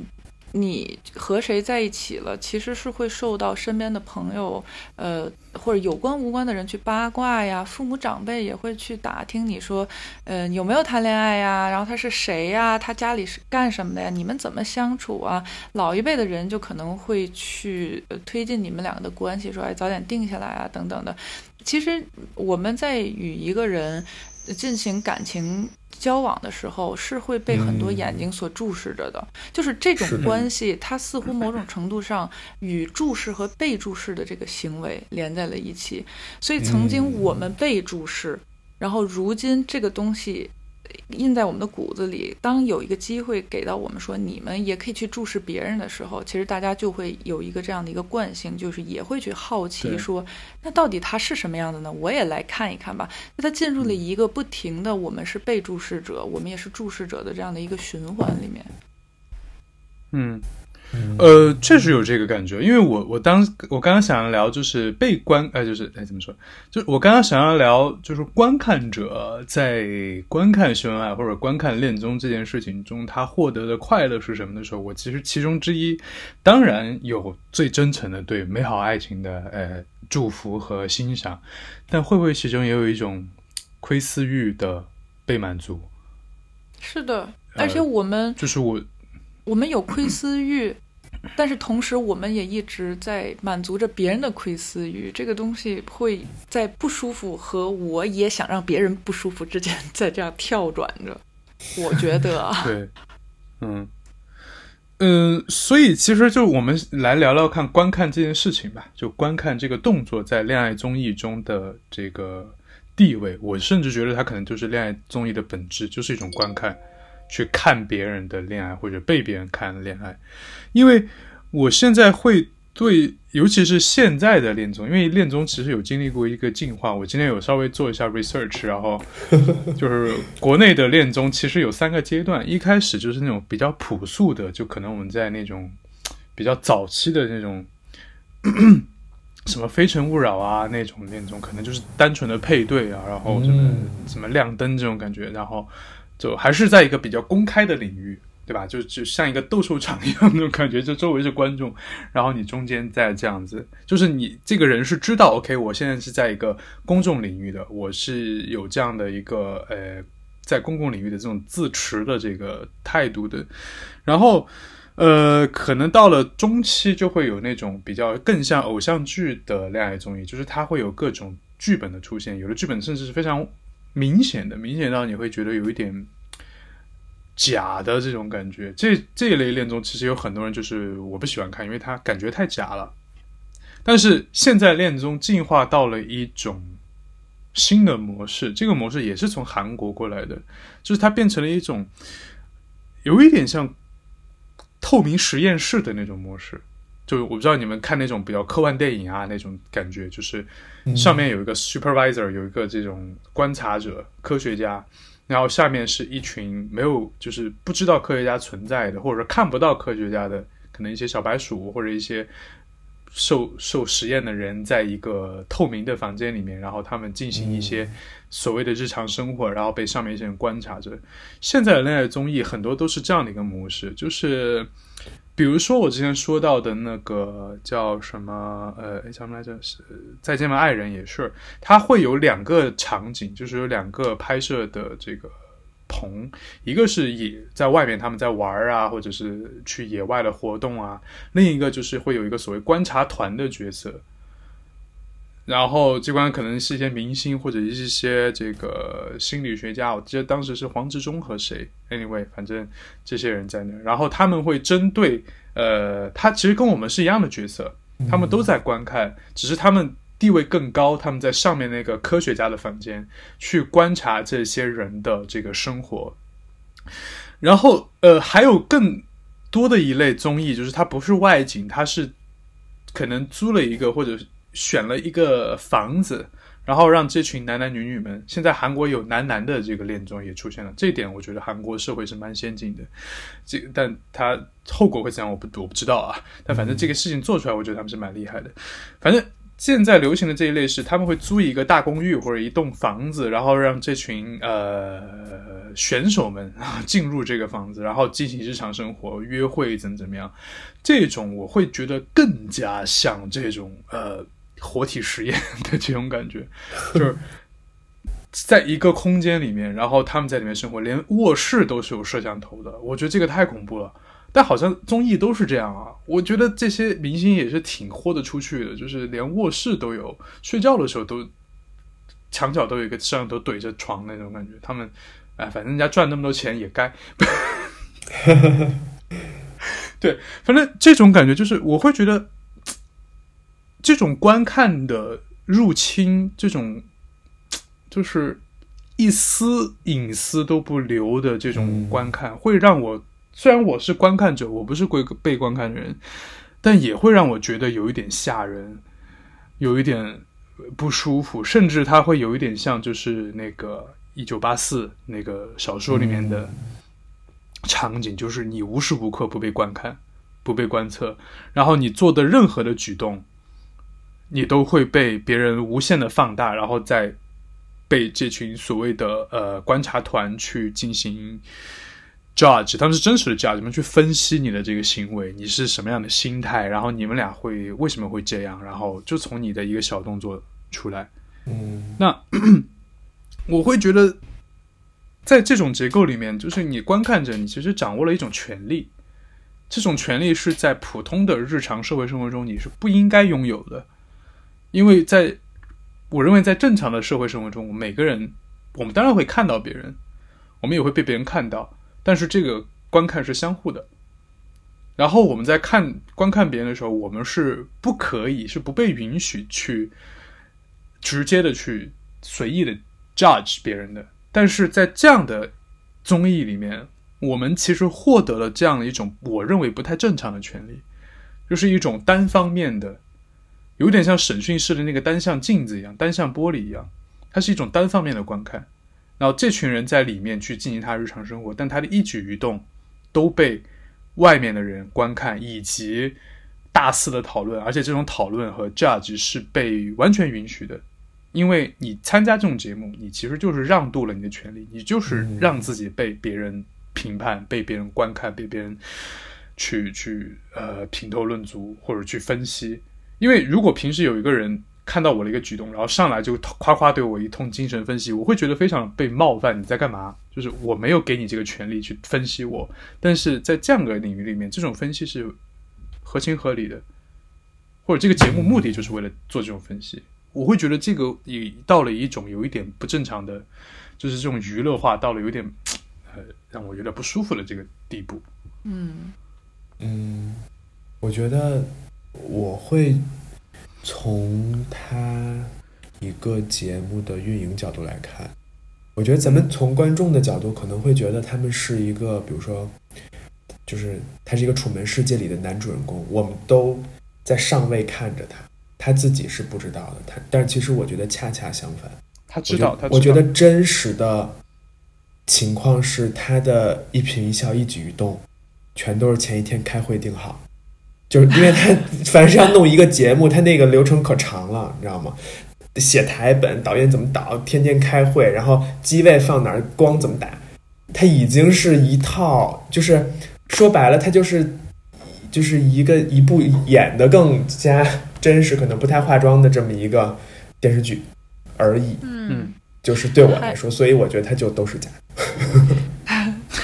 Speaker 3: 你和谁在一起了，其实是会受到身边的朋友，呃，或者有关无关的人去八卦呀，父母长辈也会去打听你说，呃，有没有谈恋爱呀？然后他是谁呀？他家里是干什么的呀？你们怎么相处啊？老一辈的人就可能会去呃推进你们两个的关系，说哎早点定下来啊等等的。其实我们在与一个人进行感情交往的时候，是会被很多
Speaker 1: 嗯
Speaker 3: 眼睛所注视着的。就是这种关系，它似乎某种程度上与注视和被注视的这个行为连在了一起。所以曾经
Speaker 1: 嗯
Speaker 3: 我们被注视，然后如今这个东西印在我们的骨子里。当有一个机会给到我们说你们也可以去注视别人的时候，其实大家就会有一个这样的一个惯性，就是也会去好奇说，那到底他是什么样的呢？我也来看一看吧。那他进入了一个不停的，我们是被注视者，我们也是注视者的这样的一个循环里面。
Speaker 2: 嗯。
Speaker 1: 嗯
Speaker 2: 呃，确实有这个感觉，因为我我当我刚刚想要聊就是被观，呃，就是哎怎么说，就是我刚刚想要聊就是观看者在观看秀恩爱或者观看恋综这件事情中，他获得的快乐是什么的时候，我其实其中之一，当然有最真诚的对美好爱情的呃祝福和欣赏，但会不会其中也有一种窥私欲的被满足？
Speaker 3: 是的，
Speaker 2: 呃
Speaker 3: 而且我们
Speaker 2: 就是我
Speaker 3: 我们有窥私欲，但是同时我们也一直在满足着别人的窥私欲。这个东西会在不舒服和我也想让别人不舒服之间在这样跳转着。我觉得啊，
Speaker 2: 对，嗯，嗯，所以其实就我们来聊聊看观看这件事情吧，就观看这个动作在恋爱综艺中的这个地位，我甚至觉得它可能就是恋爱综艺的本质，就是一种观看，去看别人的恋爱或者被别人看恋爱，因为我现在会对，尤其是现在的恋综，因为恋综其实有经历过一个进化，我今天有稍微做一下 research，然后 就是国内的恋综其实有三个阶段，一开始就是那种比较朴素的，就可能我们在那种比较早期的那种 什么《非诚勿扰》啊那种恋综，可能就是单纯的配对啊，然后什么、
Speaker 1: 嗯。
Speaker 2: 什么亮灯这种感觉，然后就还是在一个比较公开的领域。对吧？就就像一个斗兽场一样那种感觉，就周围是观众，然后你中间在这样子，就是你这个人是知道，OK，我现在是在一个公众领域的，我是有这样的一个呃，在公共领域的这种自持的这个态度的，然后呃，可能到了中期就会有那种比较更像偶像剧的恋爱综艺，就是它会有各种剧本的出现，有的剧本甚至是非常明显的，明显让你会觉得有一点。假的这种感觉，这这一类恋综其实有很多人就是我不喜欢看，因为它感觉太假了。但是现在恋综进化到了一种新的模式，这个模式也是从韩国过来的，就是它变成了一种有一点像透明实验室的那种模式。就我不知道你们看那种比较科幻电影啊那种感觉，就是上面有一个 supervisor，有一个这种观察者、科学家。然后下面是一群没有，就是不知道科学家存在的，或者说看不到科学家的，可能一些小白鼠或者一些受受实验的人，在一个透明的房间里面，然后他们进行一些所谓的日常生活，然后被上面一些人观察着。现在的恋爱综艺很多都是这样的一个模式，就是比如说我之前说到的那个叫什么，呃，叫什么来着？是《再见吧，爱人》也是，它会有两个场景，就是有两个拍摄的这个棚，一个是野在外面他们在玩啊，或者是去野外的活动啊，另一个就是会有一个所谓观察团的角色。然后这关可能是一些明星或者一些这个心理学家，我记得当时是黄执中和谁，anyway，反正这些人在那儿，然后他们会针对呃，他其实跟我们是一样的角色，他们都在观看，只是他们地位更高，他们在上面那个科学家的房间去观察这些人的这个生活。然后，呃，还有更多的一类综艺，就是它不是外景，它是可能租了一个或者选了一个房子。然后让这群男男女女们，现在韩国有男男的这个恋综也出现了，这一点我觉得韩国社会是蛮先进的。这但他后果会怎样，我不我不知道啊。但反正这个事情做出来，我觉得他们是蛮厉害的。反正现在流行的这一类是，他们会租一个大公寓或者一栋房子，然后让这群呃选手们进入这个房子，然后进行日常生活、约会怎么怎么样。这种我会觉得更加像这种呃。活体实验的这种感觉，就是在一个空间里面，然后他们在里面生活，连卧室都是有摄像头的。我觉得这个太恐怖了。但好像综艺都是这样啊。我觉得这些明星也是挺豁得出去的，就是连卧室都有，睡觉的时候都墙角都有一个摄像头怼着床那种感觉。他们哎，反正人家赚那么多钱也该。对，反正这种感觉就是我会觉得。这种观看的入侵，这种就是一丝隐私都不留的这种观看，会让我虽然我是观看者，我不是被被观看的人，但也会让我觉得有一点吓人，有一点不舒服，甚至它会有一点像就是那个一九八四那个小说里面的场景，就是你无时无刻不被观看，不被观测，然后你做的任何的举动。你都会被别人无限的放大，然后再被这群所谓的呃观察团去进行 judge，他们是真实的 judge，他们去分析你的这个行为，你是什么样的心态，然后你们俩会为什么会这样，然后就从你的一个小动作出来。
Speaker 1: 嗯，
Speaker 2: 那 我会觉得，在这种结构里面，就是你观看着，你其实掌握了一种权利，这种权利是在普通的日常社会生活中你是不应该拥有的。因为在，我认为在正常的社会生活中，每个人，我们当然会看到别人，我们也会被别人看到，但是这个观看是相互的。然后我们在看观看别人的时候，我们是不可以，是不被允许去直接的去随意的 judge 别人的。但是在这样的综艺里面，我们其实获得了这样的一种我认为不太正常的权利，就是一种单方面的。有点像审讯室的那个单向镜子一样，单向玻璃一样，它是一种单方面的观看。然后这群人在里面去进行他日常生活，但他的一举一动都被外面的人观看以及大肆的讨论，而且这种讨论和 judge 是被完全允许的，因为你参加这种节目，你其实就是让渡了你的权利，你就是让自己被别人评判、被别人观看、被别人去去呃评头论足或者去分析。因为如果平时有一个人看到我的一个举动，然后上来就夸夸对我一通精神分析，我会觉得非常被冒犯。你在干嘛？就是我没有给你这个权利去分析我。但是在这样的领域里面，这种分析是合情合理的，或者这个节目目的就是为了做这种分析。我会觉得这个也到了一种有一点不正常的，就是这种娱乐化到了有点呃让我有点不舒服的这个地步。
Speaker 3: 嗯
Speaker 1: 嗯，我觉得。我会从他一个节目的运营角度来看，我觉得咱们从观众的角度可能会觉得他们是一个，比如说，就是他是一个楚门世界里的男主人公，我们都在上位看着他，他自己是不知道的。他，但是其实我觉得恰恰相反，
Speaker 2: 他知道，
Speaker 1: 我觉得真实的情况是他的一颦一笑、一举一动，全都是前一天开会定好。就是因为他 凡是要弄一个节目，他那个流程可长了，你知道吗？写台本，导演怎么导，天天开会，然后机位放哪儿，光怎么打，他已经是一套，就是说白了，他就是就是一个一部演的更加真实，可能不太化妆的这么一个电视剧而已。
Speaker 3: 嗯，
Speaker 1: 就是对我来说，所以我觉得他就都是假。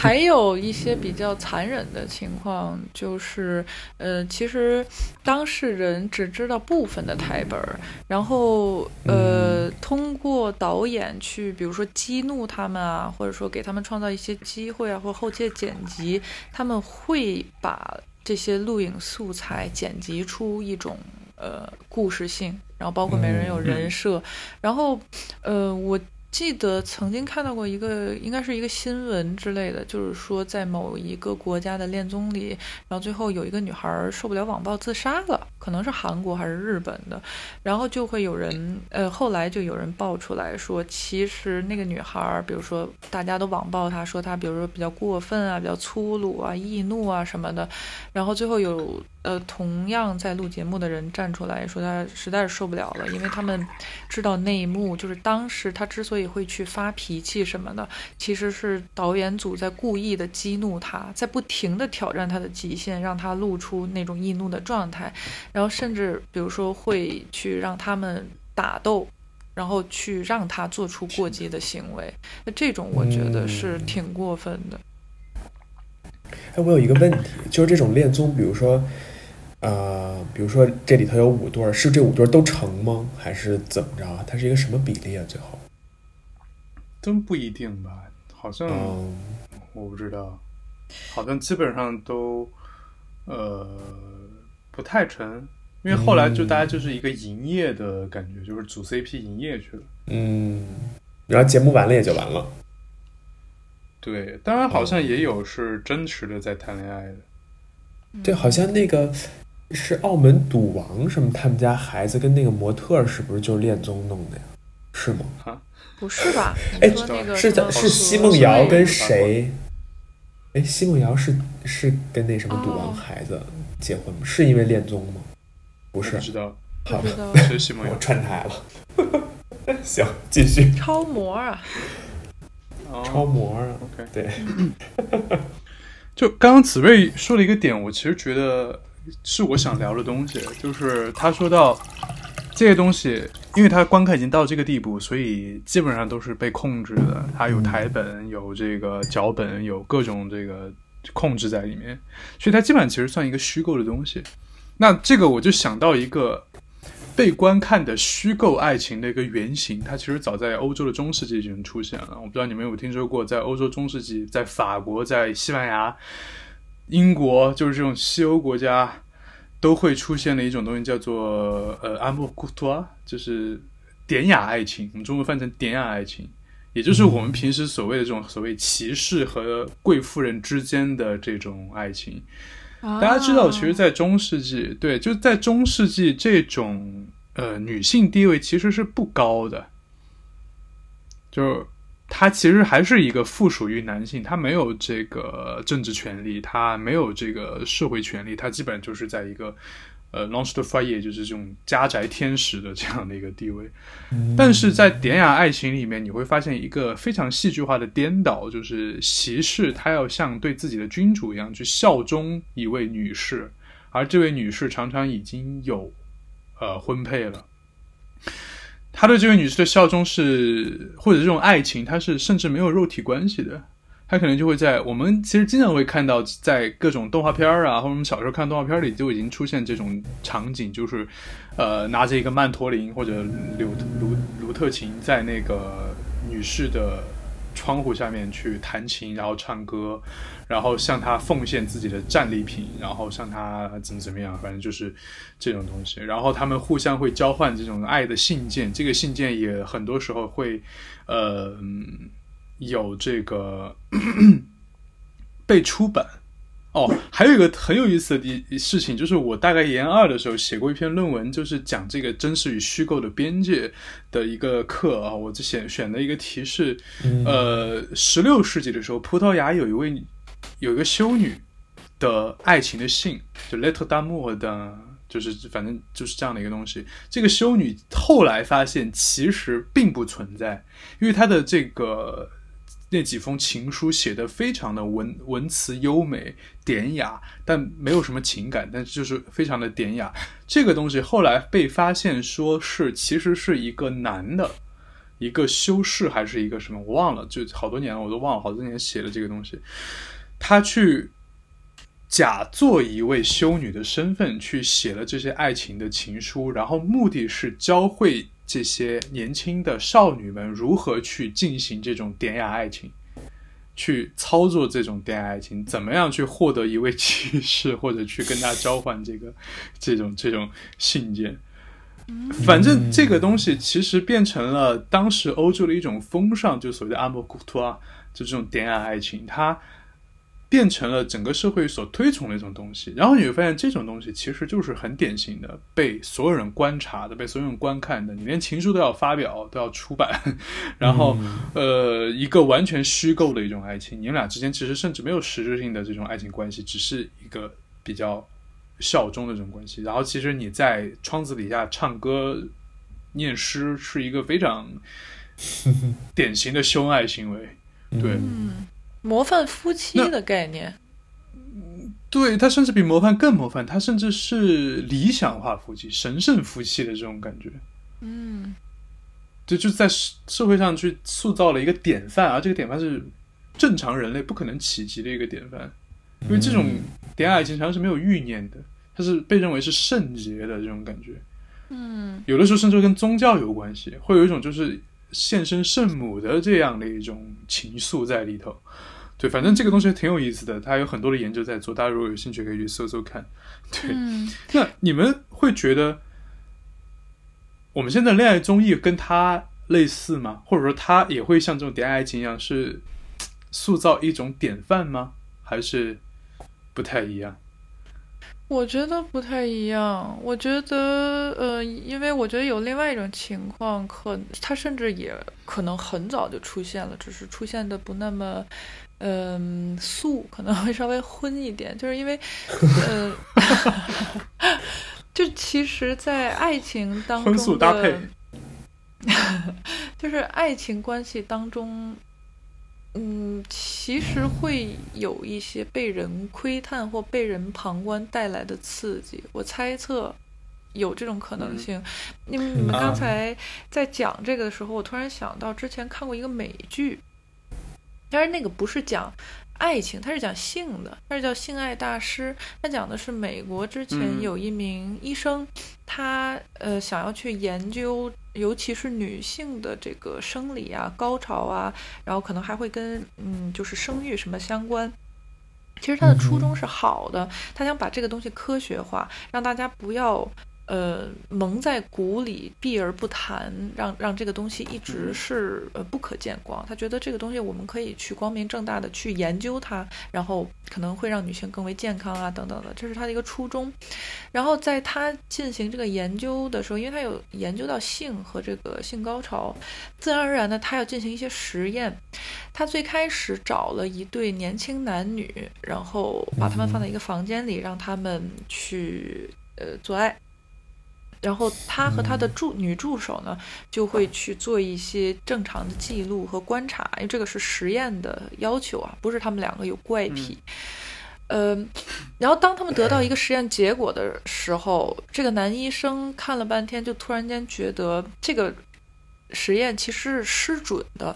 Speaker 3: 还有一些比较残忍的情况，就是，呃，其实当事人只知道部分的台本，然后，呃，通过导演去，比如说激怒他们啊，或者说给他们创造一些机会啊，或者后期的剪辑，他们会把这些录影素材剪辑出一种呃故事性，然后包括每人有人设，然后呃我。记得曾经看到过一个，应该是一个新闻之类的，就是说在某一个国家的恋综里，然后最后有一个女孩受不了网暴自杀了，可能是韩国还是日本的，然后就会有人，呃，后来就有人爆出来说，其实那个女孩，比如说大家都网暴她，说她比如说比较过分啊，比较粗鲁啊，易怒啊什么的，然后最后有。呃，同样在录节目的人站出来说，他实在是受不了了，因为他们知道内幕，就是当时他之所以会去发脾气什么的，其实是导演组在故意的激怒他，在不停的挑战他的极限，让他露出那种易怒的状态，然后甚至比如说会去让他们打斗，然后去让他做出过激的行为，那这种我觉得是挺过分的。
Speaker 1: 哎，我有一个问题，就是这种恋综，比如说。呃，比如说这里头有五对儿，是这五对儿都成吗？还是怎么着？它是一个什么比例啊？最后，
Speaker 2: 真不一定吧？好像我不知道，好像基本上都呃不太成，因为后来就大家就是一个营业的感觉，就是组 CP 营业去了。
Speaker 1: 嗯，然后节目完了也就完了。
Speaker 2: 对，当然好像也有是真实的在谈恋爱的。
Speaker 1: 对，好像那个。是澳门赌王什么？他们家孩子跟那个模特是不是就是恋综弄的呀？是吗？
Speaker 2: 啊，
Speaker 3: 不是吧？
Speaker 1: 哎，是的是奚梦瑶跟谁？哎，奚梦瑶是是跟那什么赌王孩子结婚吗？是因为恋综吗？不是，不
Speaker 2: 知道。
Speaker 1: 好
Speaker 2: 的，是奚梦瑶
Speaker 1: 串台了。行，继续。
Speaker 3: 超模啊！
Speaker 1: 超模啊！OK，对。
Speaker 2: 就刚刚紫睿说了一个点，我其实觉得。是我想聊的东西，就是他说到这些东西，因为他观看已经到这个地步，所以基本上都是被控制的。他有台本，有这个脚本，有各种这个控制在里面，所以它基本上其实算一个虚构的东西。那这个我就想到一个被观看的虚构爱情的一个原型，它其实早在欧洲的中世纪就出现了。我不知道你们有没有听说过，在欧洲中世纪，在法国，在西班牙。英国就是这种西欧国家，都会出现的一种东西，叫做呃阿莫古托，就是典雅爱情。我们中国翻成典雅爱情，也就是我们平时所谓的这种所谓骑士和贵妇人之间的这种爱情。大家知道，其实，在中世纪，对，就在中世纪，这种呃女性地位其实是不高的，就。他其实还是一个附属于男性，他没有这个政治权利，他没有这个社会权利，他基本就是在一个呃 l a n c h de foyer，就是这种家宅天使的这样的一个地位。但是在典雅爱情里面，你会发现一个非常戏剧化的颠倒，就是骑士他要像对自己的君主一样去效忠一位女士，而这位女士常常已经有呃婚配了。他对这位女士的效忠是，或者这种爱情，他是甚至没有肉体关系的，他可能就会在我们其实经常会看到，在各种动画片儿啊，或者我们小时候看动画片里就已经出现这种场景，就是，呃，拿着一个曼陀林或者柳卢卢特琴在那个女士的。窗户下面去弹琴，然后唱歌，然后向他奉献自己的战利品，然后向他怎么怎么样，反正就是这种东西。然后他们互相会交换这种爱的信件，这个信件也很多时候会，呃，有这个 被出版。哦，还有一个很有意思的事情，就是我大概研二的时候写过一篇论文，就是讲这个真实与虚构的边界的一个课啊。我选选的一个题是，呃，十六世纪的时候，葡萄牙有一位有一个修女的爱情的信，就 Lettre d'amour 的，就是反正就是这样的一个东西。这个修女后来发现其实并不存在，因为她的这个。那几封情书写的非常的文文词优美典雅，但没有什么情感，但是就是非常的典雅。这个东西后来被发现说是其实是一个男的，一个修士还是一个什么，我忘了，就好多年了，我都忘了，好多年写的这个东西，他去假作一位修女的身份去写了这些爱情的情书，然后目的是教会。这些年轻的少女们如何去进行这种典雅爱情？去操作这种典雅爱情，怎么样去获得一位骑士，或者去跟他交换这个 这种这种信件。反正这个东西其实变成了当时欧洲的一种风尚，就所谓的阿莫古托啊，就这种典雅爱情，它变成了整个社会所推崇的一种东西。然后你会发现，这种东西其实就是很典型的被所有人观察的，被所有人观看的。你连情书都要发表，都要出版，然后呃，一个完全虚构的一种爱情，你们俩之间其实甚至没有实质性的这种爱情关系，只是一个比较。效忠的这种关系，然后其实你在窗子底下唱歌、念诗，是一个非常 典型的秀爱行为。对，
Speaker 3: 模范夫妻的概念。
Speaker 2: 对他甚至比模范更模范，他甚至是理想化夫妻、神圣夫妻的这种感觉。
Speaker 3: 嗯，
Speaker 2: 就就在社会上去塑造了一个典范啊！这个典范是正常人类不可能企及的一个典范。因为这种恋爱经常是没有欲念的，它是被认为是圣洁的这种感觉。
Speaker 3: 嗯，
Speaker 2: 有的时候甚至跟宗教有关系，会有一种就是献身圣母的这样的一种情愫在里头。对，反正这个东西挺有意思的，它有很多的研究在做，大家如果有兴趣可以去搜搜看。对，那你们会觉得我们现在恋爱综艺跟它类似吗？或者说它也会像这种恋爱情一样，是塑造一种典范吗？还是？不太一样，
Speaker 3: 我觉得不太一样。我觉得，呃，因为我觉得有另外一种情况，可它甚至也可能很早就出现了，只是出现的不那么，嗯，素，可能会稍微荤一点。就是因为，呃，就其实，在爱情当中
Speaker 2: 的，
Speaker 3: 就是爱情关系当中。嗯，其实会有一些被人窥探或被人旁观带来的刺激。我猜测有这种可能性。你们你们刚才在讲这个的时候，我突然想到之前看过一个美剧，但是那个不是讲爱情，它是讲性的，它是叫《性爱大师》。它讲的是美国之前有一名医生，他呃想要去研究。尤其是女性的这个生理啊、高潮啊，然后可能还会跟嗯，就是生育什么相关。其实他的初衷是好的，他想把这个东西科学化，让大家不要。呃，蒙在鼓里，避而不谈，让让这个东西一直是呃不可见光。他觉得这个东西我们可以去光明正大的去研究它，然后可能会让女性更为健康啊等等的，这是他的一个初衷。然后在他进行这个研究的时候，因为他有研究到性和这个性高潮，自然而然的他要进行一些实验。他最开始找了一对年轻男女，然后把他们放在一个房间里，让他们去呃做爱。然后他和他的助女助手呢，就会去做一些正常的记录和观察，因为这个是实验的要求啊，不是他们两个有怪癖。嗯，然后当他们得到一个实验结果的时候，这个男医生看了半天，就突然间觉得这个。实验其实是失准的，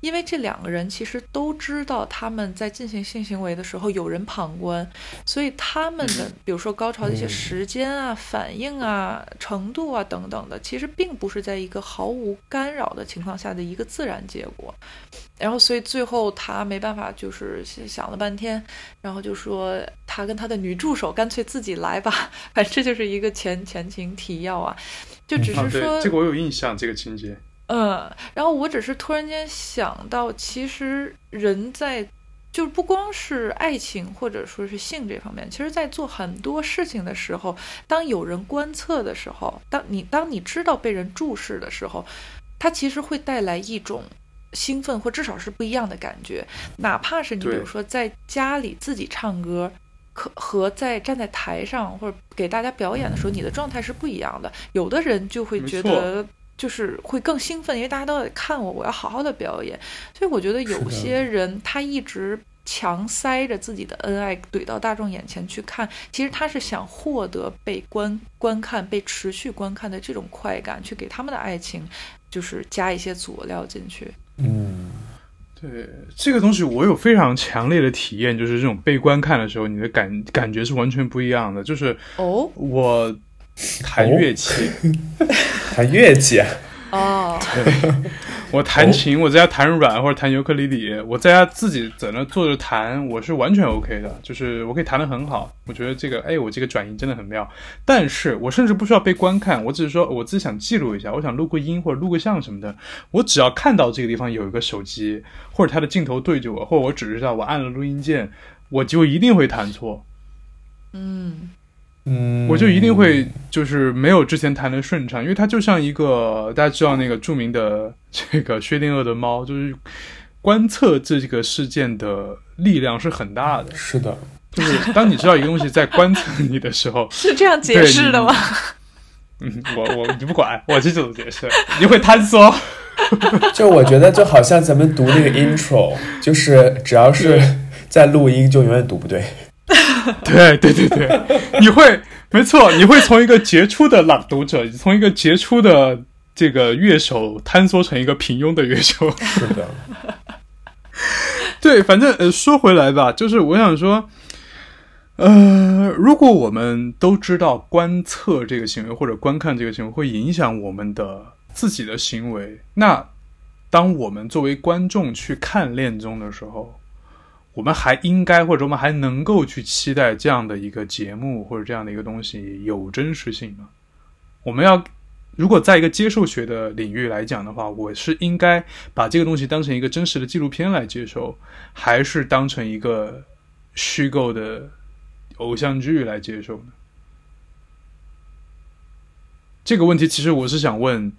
Speaker 3: 因为这两个人其实都知道他们在进行性行为的时候有人旁观，所以他们的比如说高潮的一些时间啊、反应啊、程度啊等等的，其实并不是在一个毫无干扰的情况下的一个自然结果。然后，所以最后他没办法，就是想了半天，然后就说他跟他的女助手干脆自己来吧，反正这就是一个前前情提要啊，就只是说
Speaker 2: 这个我有印象，这个情节。
Speaker 3: 嗯，然后我只是突然间想到，其实人在，就不光是爱情或者说是性这方面，其实在做很多事情的时候，当有人观测的时候，当你当你知道被人注视的时候，它其实会带来一种兴奋或至少是不一样的感觉。哪怕是你比如说在家里自己唱歌，可和在站在台上或者给大家表演的时候，你的状态是不一样的。有的人就会觉得。就是会更兴奋，因为大家都在看我，我要好好的表演。所以我觉得有些人他一直强塞着自己的恩爱怼到大众眼前去看，其实他是想获得被观观看、被持续观看的这种快感，去给他们的爱情就是加一些佐料进去。
Speaker 1: 嗯，
Speaker 2: 对这个东西我有非常强烈的体验，就是这种被观看的时候，你的感感觉是完全不一样的。就是
Speaker 3: 哦，
Speaker 2: 我。弹乐器，
Speaker 1: 弹乐器啊
Speaker 3: 哦，
Speaker 2: 我弹琴，我在家弹软或者弹尤克里里，我在家自己在那坐着弹，我是完全 OK 的，就是我可以弹得很好。我觉得这个，哎，我这个转音真的很妙。但是我甚至不需要被观看，我只是说我自己想记录一下，我想录个音或者录个像什么的，我只要看到这个地方有一个手机或者它的镜头对着我，或者我只知道我按了录音键，我就一定会弹错。
Speaker 3: 嗯。
Speaker 1: 嗯，
Speaker 2: 我就一定会就是没有之前弹的顺畅，因为它就像一个大家知道那个著名的这个薛定谔的猫，就是观测这个事件的力量是很大的。
Speaker 1: 是的，
Speaker 2: 就是当你知道一个东西在观测你的时候，
Speaker 3: 是这样解释的吗？
Speaker 2: 嗯，我我 你不管，我这种解释，你会坍缩。
Speaker 1: 就我觉得就好像咱们读那个 intro，就是只要是在录音，就永远读不对。
Speaker 2: 对对对对，你会没错，你会从一个杰出的朗读者，从一个杰出的这个乐手，坍缩成一个平庸的乐手。
Speaker 1: 是的，
Speaker 2: 对，反正呃，说回来吧，就是我想说，呃，如果我们都知道观测这个行为或者观看这个行为会影响我们的自己的行为，那当我们作为观众去看恋综的时候。我们还应该，或者我们还能够去期待这样的一个节目，或者这样的一个东西有真实性吗？我们要，如果在一个接受学的领域来讲的话，我是应该把这个东西当成一个真实的纪录片来接受，还是当成一个虚构的偶像剧来接受呢？这个问题，其实我是想问。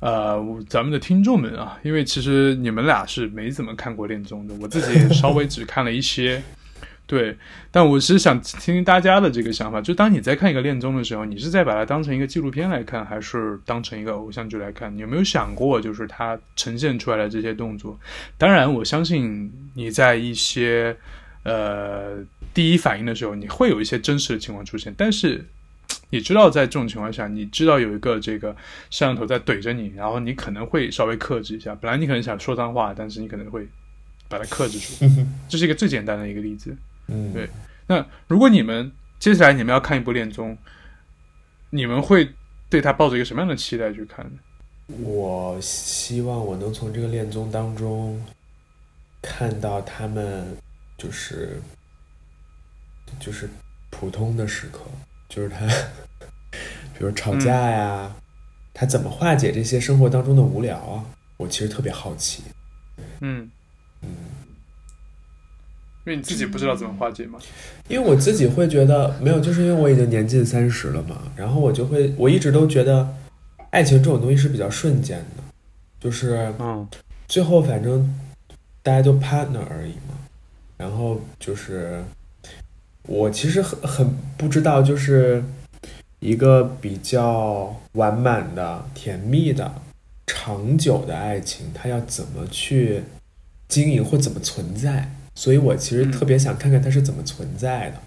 Speaker 2: 呃，咱们的听众们啊，因为其实你们俩是没怎么看过恋综的，我自己稍微只看了一些，对。但我是想听听大家的这个想法，就当你在看一个恋综的时候，你是在把它当成一个纪录片来看，还是当成一个偶像剧来看？你有没有想过，就是它呈现出来的这些动作？当然，我相信你在一些呃第一反应的时候，你会有一些真实的情况出现，但是。你知道，在这种情况下，你知道有一个这个摄像头在怼着你，然后你可能会稍微克制一下。本来你可能想说脏话，但是你可能会把它克制住。这是一个最简单的一个例子。
Speaker 1: 嗯，
Speaker 2: 对。那如果你们接下来你们要看一部恋综，你们会对他抱着一个什么样的期待去看呢？
Speaker 1: 我希望我能从这个恋综当中看到他们，就是就是普通的时刻。就是他，比如吵架呀，他怎么化解这些生活当中的无聊啊？我其实特别好奇。
Speaker 2: 嗯嗯，因为你自己不知道怎么化解吗？
Speaker 1: 因为我自己会觉得没有，就是因为我已经年近三十了嘛，然后我就会，我一直都觉得爱情这种东西是比较瞬间的，就是
Speaker 2: 嗯，
Speaker 1: 最后反正大家都 partner 而已嘛，然后就是。我其实很很不知道，就是一个比较完满的、甜蜜的、长久的爱情，它要怎么去经营或怎么存在？所以我其实特别想看看它是怎么存在的。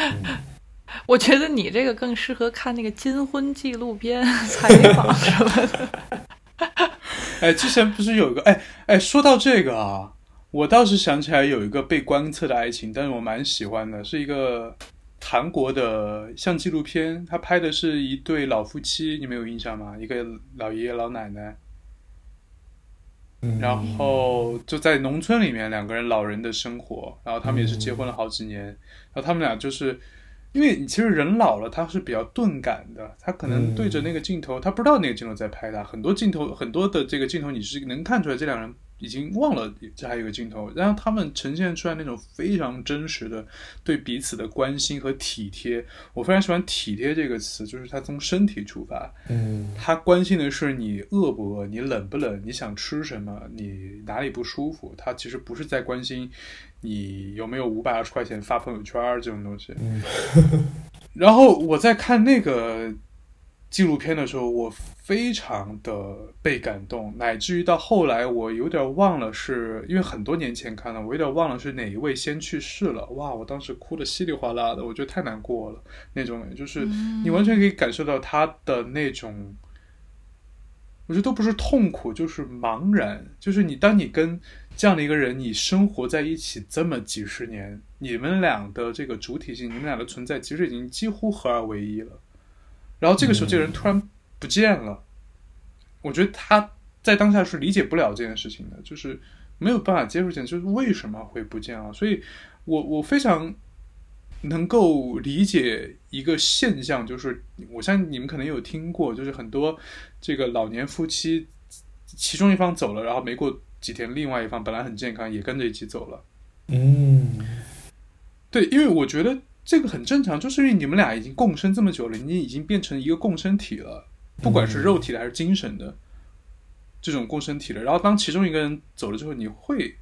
Speaker 3: 我觉得你这个更适合看那个金婚纪录片采访什么的。
Speaker 2: 哎，之前不是有一个？哎哎，说到这个啊。我倒是想起来有一个被观测的爱情，但是我蛮喜欢的，是一个韩国的像纪录片，他拍的是一对老夫妻，你们有印象吗？一个老爷爷老奶奶，然后就在农村里面两个人老人的生活，然后他们也是结婚了好几年，然后他们俩就是因为其实人老了他是比较钝感的，他可能对着那个镜头，他不知道那个镜头在拍他，很多镜头很多的这个镜头你是能看出来这两人。已经忘了这还有个镜头，然后他们呈现出来那种非常真实的对彼此的关心和体贴。我非常喜欢“体贴”这个词，就是他从身体出发，
Speaker 1: 嗯，
Speaker 2: 他关心的是你饿不饿，你冷不冷，你想吃什么，你哪里不舒服。他其实不是在关心你有没有五百二十块钱发朋友圈这种东西。
Speaker 1: 嗯，
Speaker 2: 然后我在看那个。纪录片的时候，我非常的被感动，乃至于到后来，我有点忘了，是因为很多年前看的，我有点忘了是哪一位先去世了。哇，我当时哭的稀里哗啦的，我觉得太难过了。那种就是你完全可以感受到他的那种，我觉得都不是痛苦，就是茫然。就是你当你跟这样的一个人，你生活在一起这么几十年，你们俩的这个主体性，你们俩的存在，其实已经几乎合二为一了。然后这个时候，这个人突然不见了。我觉得他在当下是理解不了这件事情的，就是没有办法接受这件事，就是为什么会不见啊？所以，我我非常能够理解一个现象，就是我相信你们可能有听过，就是很多这个老年夫妻，其中一方走了，然后没过几天，另外一方本来很健康，也跟着一起走了。
Speaker 1: 嗯，
Speaker 2: 对，因为我觉得这个很正常，就是因为你们俩已经共生这么久了，你已经变成一个共生体了，不管是肉体的还是精神的这种共生体了。然后当其中一个人走了之后，你会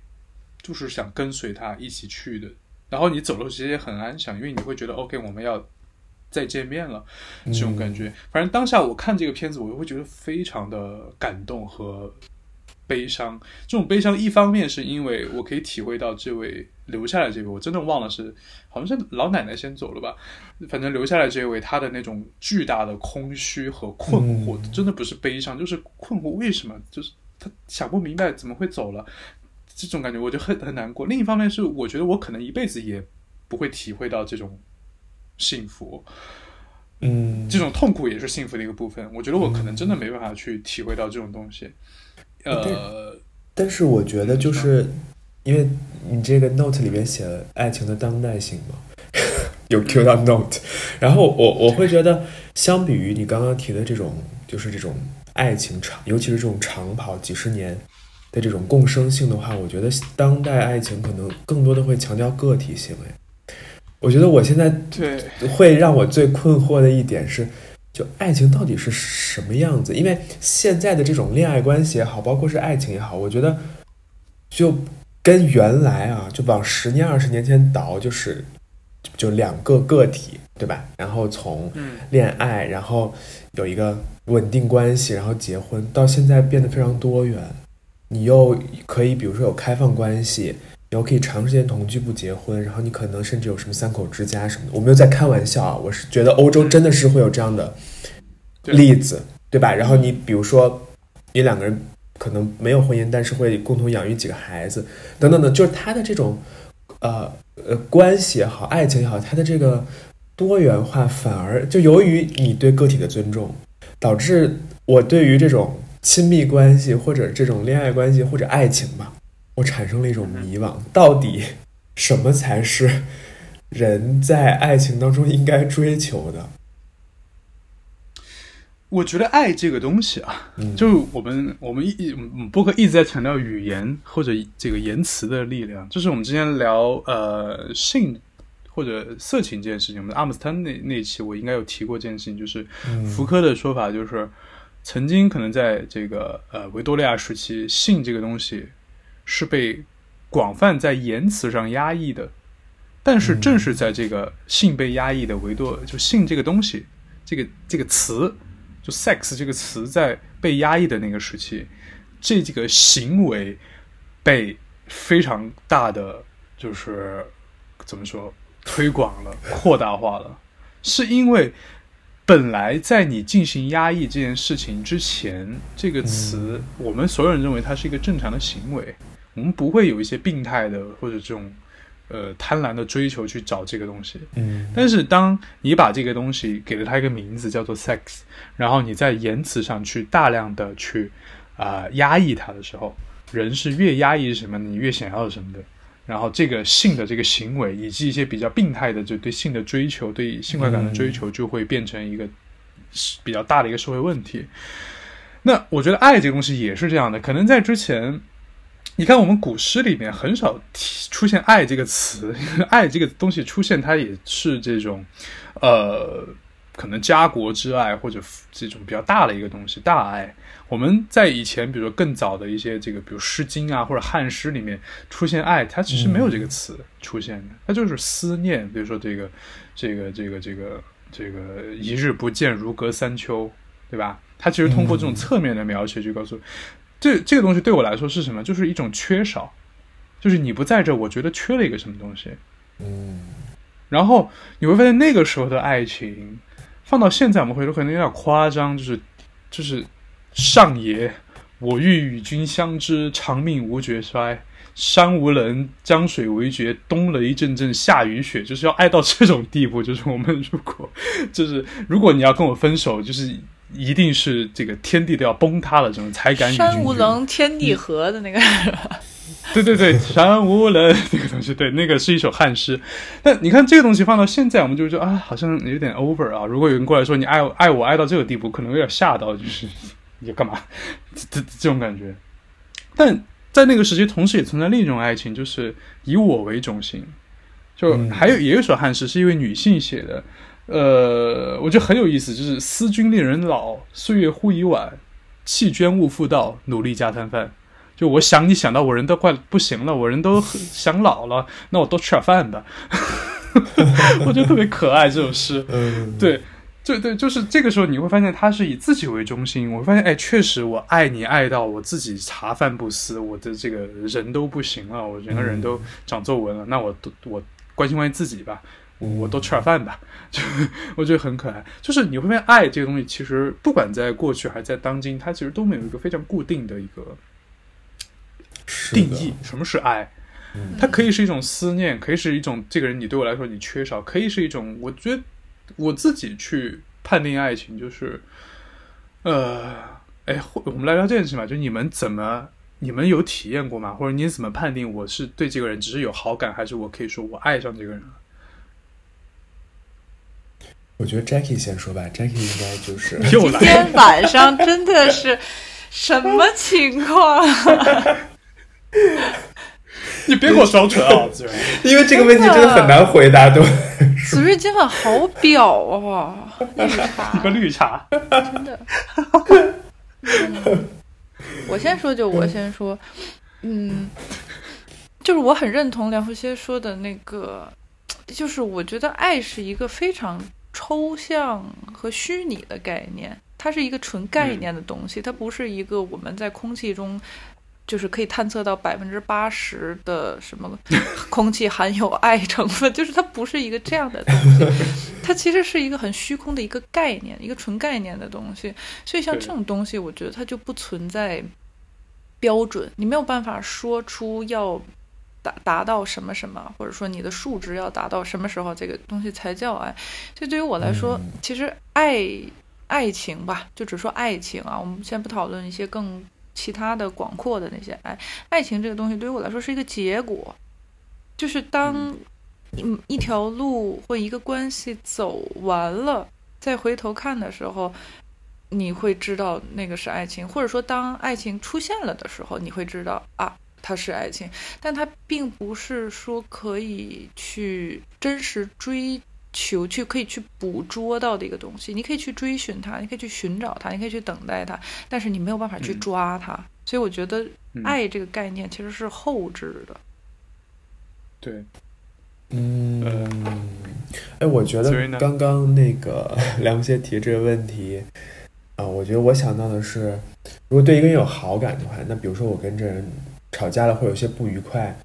Speaker 2: 就是想跟随他一起去的。然后你走的时候也很安详，因为你会觉得 OK，我们要再见面了，这种感觉。反正当下我看这个片子，我会觉得非常的感动和。悲伤，这种悲伤一方面是因为我可以体会到这位留下来这位，我真的忘了是好像是老奶奶先走了吧，反正留下来这位她的那种巨大的空虚和困惑，真的不是悲伤，就是困惑，为什么？就是他想不明白怎么会走了，这种感觉我就很很难过。另一方面是我觉得我可能一辈子也不会体会到这种幸福，
Speaker 1: 嗯，
Speaker 2: 这种痛苦也是幸福的一个部分。我觉得我可能真的没办法去体会到这种东西。呃，
Speaker 1: 但是我觉得就是因为你这个 note 里面写了爱情的当代性嘛，有 Q 到 note，然后我我会觉得，相比于你刚刚提的这种，就是这种爱情长，尤其是这种长跑几十年的这种共生性的话，我觉得当代爱情可能更多的会强调个体性。哎，我觉得我现在
Speaker 2: 对
Speaker 1: 会让我最困惑的一点是。就爱情到底是什么样子？因为现在的这种恋爱关系也好，包括是爱情也好，我觉得就跟原来啊，就往十年、二十年前倒，就是就两个个体，对吧？然后从恋爱，然后有一个稳定关系，然后结婚，到现在变得非常多元。你又可以，比如说有开放关系。然后可以长时间同居不结婚，然后你可能甚至有什么三口之家什么的，我没有在开玩笑啊，我是觉得欧洲真的是会有这样的例子，对吧？然后你比如说，你两个人可能没有婚姻，但是会共同养育几个孩子，等等的，就是他的这种呃呃关系也好，爱情也好，他的这个多元化反而就由于你对个体的尊重，导致我对于这种亲密关系或者这种恋爱关系或者爱情吧。我产生了一种迷惘，到底什么才是人在爱情当中应该追求的？
Speaker 2: 我觉得爱这个东西啊，就我们我们一播客一直在强调语言或者这个言辞的力量。就是我们之前聊呃性或者色情这件事情，我们阿姆斯特丹那那期我应该有提过这件事情，就是福柯的说法，就是曾经可能在这个呃维多利亚时期，性这个东西。是被广泛在言辞上压抑的，但是正是在这个性被压抑的维多，就性这个东西，这个这个词，就 sex 这个词在被压抑的那个时期，这几个行为被非常大的就是怎么说推广了、扩大化了，是因为本来在你进行压抑这件事情之前，这个词我们所有人认为它是一个正常的行为。我们不会有一些病态的或者这种，呃，贪婪的追求去找这个东西。
Speaker 1: 嗯，
Speaker 2: 但是当你把这个东西给了它一个名字叫做 sex，然后你在言辞上去大量的去啊压抑它的时候，人是越压抑什么，你越想要什么的。然后这个性的这个行为以及一些比较病态的就对性的追求、对性快感的追求，就会变成一个比较大的一个社会问题。那我觉得爱这个东西也是这样的，可能在之前。你看，我们古诗里面很少提出现“爱”这个词，“爱”这个东西出现，它也是这种，呃，可能家国之爱或者这种比较大的一个东西，大爱。我们在以前，比如说更早的一些这个，比如《诗经》啊或者汉诗里面出现“爱”，它其实没有这个词出现的，它就是思念。比如说这个，这个，这个，这个，这个“一日不见，如隔三秋”，对吧？它其实通过这种侧面的描写去告诉。这这个东西对我来说是什么？就是一种缺少，就是你不在这，我觉得缺了一个什么东西。
Speaker 1: 嗯，
Speaker 2: 然后你会发现那个时候的爱情，放到现在我们回头可能有点夸张，就是就是上爷，我欲与君相知，长命无绝衰。山无棱，江水为绝，冬雷阵阵，夏雨雪，就是要爱到这种地步。就是我们如果，就是如果你要跟我分手，就是一定是这个天地都要崩塌了这种才敢与
Speaker 3: 山无
Speaker 2: 绝
Speaker 3: 棱，天地合的那个，
Speaker 2: 对对对，山无棱那个东西，对，那个是一首汉诗。但你看这个东西放到现在，我们就觉得啊，好像有点 over 啊。如果有人过来说你爱爱我爱到这个地步，可能有点吓到，就是 你干嘛？这这这种感觉。但在那个时期，同时也存在另一种爱情，就是以我为中心。就
Speaker 1: 嗯
Speaker 2: 还有也有一首汉诗是一位女性写的，呃，我觉得很有意思，就是“思君令人老，岁月忽已晚，弃捐勿复道，努力加餐饭。”就我想你想到我人都快不行了，我人都想老了，那我多吃点饭吧。我觉得特别可爱这首诗。
Speaker 1: 嗯，
Speaker 2: 对，对对，就是这个时候你会发现他是以自己为中心。我会发现，哎，确实我爱你爱到我自己茶饭不思，我的这个人都不行了，我整个人都长皱纹了，那我都我关心关心自己吧。我我多吃点饭吧，就我觉得很可爱。就是你会发现，爱这个东西，其实不管在过去还是在当今，它其实都没有一个非常固定的一个定义。什么是爱？
Speaker 1: 嗯
Speaker 2: 它可以是一种思念，可以是一种这个人你对我来说你缺少，可以是一种我觉得我自己去判定爱情，就是呃，哎，或我们来聊这件事情吧，就你们怎么你们有体验过吗？或者你怎么判定我是对这个人只是有好感，还是我可以说我爱上这个人了？
Speaker 1: 我觉得 Jackie 先说吧，Jackie 应该就是
Speaker 2: 又来，
Speaker 3: 今天晚上真的是什么情况？
Speaker 2: 你别给我双唇啊。
Speaker 1: 因为这个问题真的很难回答，对吧？
Speaker 3: 子睿今晚好表啊，绿茶
Speaker 2: 一个绿茶，
Speaker 3: 真的。嗯我先说就我先说，嗯，就是我很认同梁福歇说的那个，就是我觉得爱是一个非常抽象和虚拟的概念，它是一个纯概念的东西，它不是一个我们在空气中。就是可以探测到百分之八十的什么空气含有爱成分，就是它不是一个这样的东西，它其实是一个很虚空的一个概念，一个纯概念的东西。所以像这种东西，我觉得它就不存在标准，你没有办法说出要达达到什么什么，或者说你的数值要达到什么时候，这个东西才叫爱。所以对于我来说，
Speaker 1: 嗯
Speaker 3: 其实爱爱情吧，就只说爱情啊，我们先不讨论一些更其他的广阔的那些爱。爱情这个东西对于我来说是一个结果，就是当一一条路或一个关系走完了，再回头看的时候，你会知道那个是爱情，或者说当爱情出现了的时候，你会知道啊，它是爱情，但它并不是说可以去真实追求、去可以去捕捉到的一个东西。你可以去追寻它，你可以去寻找它，你可以去等待它，但是你没有办法去
Speaker 2: 嗯
Speaker 3: 抓它。所以我觉得
Speaker 2: 嗯
Speaker 3: 爱这个概念其实是后置的。
Speaker 2: 对，
Speaker 1: 嗯，哎，我觉得刚刚那个 梁先提这个问题，啊、我觉得我想到的是，如果对一个人有好感的话，那比如说我跟这人吵架了，会有些不愉快，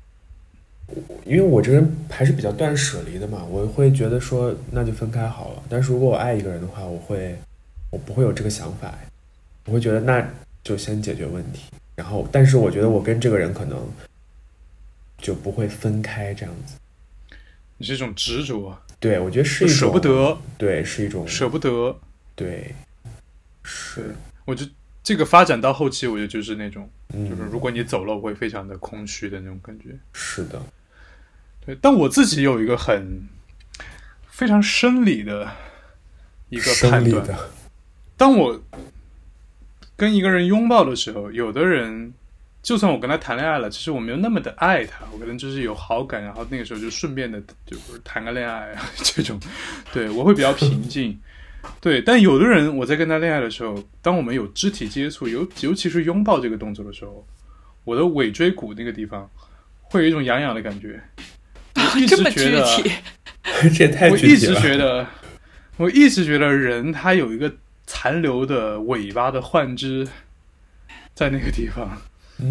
Speaker 1: 因为我这个人还是比较断舍离的嘛，我会觉得说那就分开好了。但是如果我爱一个人的话，我会我不会有这个想法，我会觉得那就先解决问题，然后但是我觉得我跟这个人可能就不会分开这样子。
Speaker 2: 你是一种执着，
Speaker 1: 对，我觉得是一种
Speaker 2: 舍不，得，
Speaker 1: 对，是一种
Speaker 2: 舍不得。
Speaker 1: 对，是，
Speaker 2: 我就这个发展到后期，我觉得就是那种，
Speaker 1: 嗯，
Speaker 2: 就是如果你走了，我会非常的空虚的那种感觉。
Speaker 1: 是的，
Speaker 2: 对，但我自己有一个很非常生理的一个判断，
Speaker 1: 的，
Speaker 2: 当我跟一个人拥抱的时候，有的人就算我跟他谈恋爱了，其实我没有那么的爱他，我可能就是有好感，然后那个时候就顺便的就是谈个恋爱啊 这种，对我会比较平静。对，但有的人我在跟他恋爱的时候，当我们有肢体接触，尤尤其是拥抱这个动作的时候，我的尾椎骨那个地方会有一种痒痒的感觉。我一
Speaker 3: 这么具
Speaker 2: 直觉得，
Speaker 3: 体，
Speaker 1: 这也太
Speaker 2: 我一直觉得，我一直觉得人他有一个残留的尾巴的幻肢在那个地方，
Speaker 1: 嗯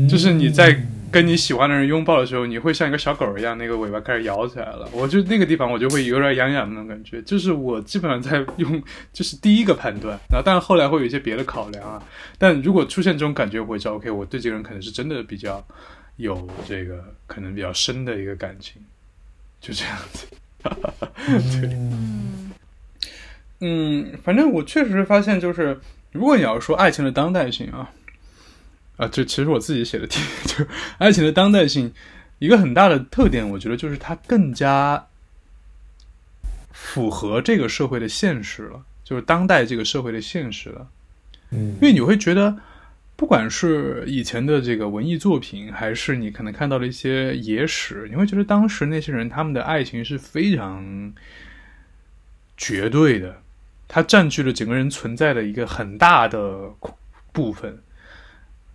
Speaker 2: 就是你在跟你喜欢的人拥抱的时候，你会像一个小狗一样，那个尾巴开始摇起来了。我就那个地方，我就会有点痒痒的那种感觉。就是我基本上在用，就是第一个判断，然后但是后来会有一些别的考量啊。但如果出现这种感觉，我会知道，OK，我对这个人可能是真的比较有这个可能比较深的一个感情，就这样子。
Speaker 1: 对
Speaker 3: 嗯
Speaker 2: 嗯，反正我确实发现，就是如果你要说爱情的当代性啊，啊，这其实我自己写的题，就爱情的当代性，一个很大的特点，我觉得就是它更加符合这个社会的现实了，就是当代这个社会的现实了。
Speaker 1: 嗯，
Speaker 2: 因为你会觉得，不管是以前的这个文艺作品，还是你可能看到了一些野史，你会觉得当时那些人他们的爱情是非常绝对的，它占据了整个人存在的一个很大的部分。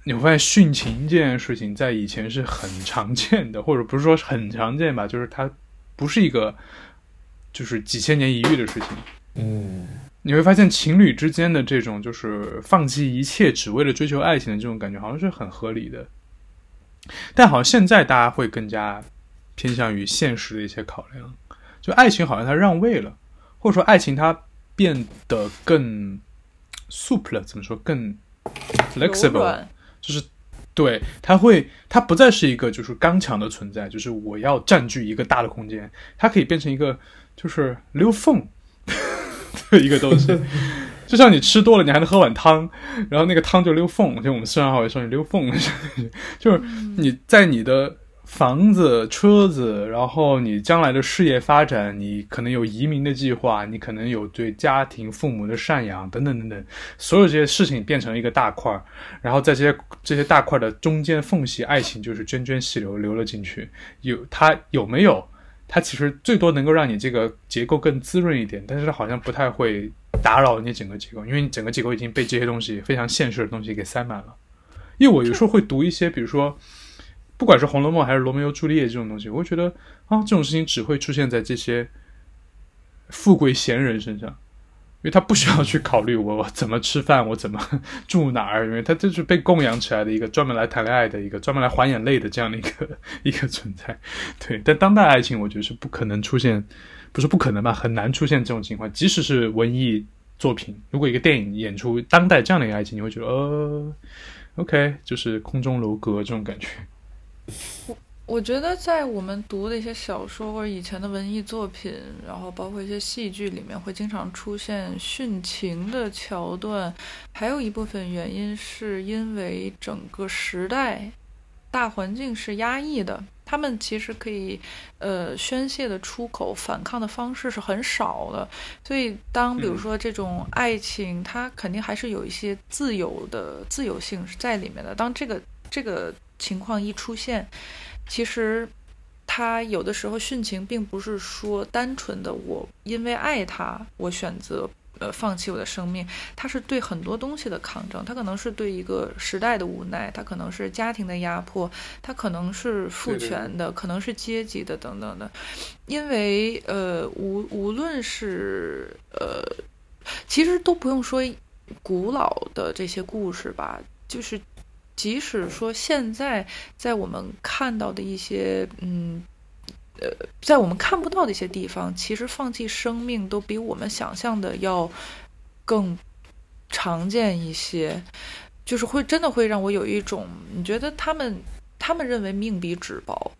Speaker 2: 你会发现殉情这件事情在以前是很常见的，或者不是说很常见吧，就是它不是一个就是几千年一遇的事情。
Speaker 1: 嗯
Speaker 2: 你会发现情侣之间的这种就是放弃一切只为了追求爱情的这种感觉，好像是很合理的。但好像现在大家会更加偏向于现实的一些考量，就爱情好像它让位了，或者说爱情它变得更 soup 了，怎么说更 flexible，
Speaker 3: 软
Speaker 2: 就是对他会他不再是一个就是刚强的存在，就是我要占据一个大的空间，它可以变成一个就是溜缝 的一个东西。就像你吃多了，你还能喝碗汤，然后那个汤就溜缝，就我们四川话会说你溜缝，就是你在你的房子、车子，然后你将来的事业发展，你可能有移民的计划，你可能有对家庭、父母的赡养等等等等，所有这些事情变成一个大块儿，然后在这些这些大块的中间缝隙，爱情就是涓涓细流流了进去。有它有没有？它其实最多能够让你这个结构更滋润一点，但是它好像不太会打扰你整个结构，因为你整个结构已经被这些东西非常现实的东西给塞满了。因为我有时候会读一些，比如说，不管是《红楼梦》还是《罗密欧朱丽叶》这种东西，我会觉得啊，这种事情只会出现在这些富贵闲人身上，因为他不需要去考虑我我怎么吃饭，我怎么住哪儿，因为他就是被供养起来的一个专门来谈恋爱的一个专门来还眼泪的这样的一个 一个存在。对，但当代爱情，我觉得是不可能出现，不是不可能吧，很难出现这种情况。即使是文艺作品，如果一个电影演出当代这样的一个爱情，你会觉得呃，OK，就是空中楼阁这种感觉。
Speaker 3: 我我觉得在我们读的一些小说或者以前的文艺作品，然后包括一些戏剧里面，会经常出现殉情的桥段。还有一部分原因是因为整个时代大环境是压抑的，他们其实可以呃宣泄的出口、反抗的方式是很少的。所以，当比如说这种爱情，它肯定还是有一些自由的自由性是在里面的。当这个这个情况一出现，其实他有的时候殉情，并不是说单纯的我因为爱他，我选择呃放弃我的生命，他是对很多东西的抗争，他可能是对一个时代的无奈，他可能是家庭的压迫，他可能是父
Speaker 2: 对对
Speaker 3: 权的，可能是阶级的等等的，因为呃无无论是呃，其实都不用说古老的这些故事吧，就是。即使说现在在我们看到的一些，嗯，呃，在我们看不到的一些地方，其实放弃生命都比我们想象的要更常见一些，就是会真的会让我有一种，你觉得他们他们认为命比纸薄。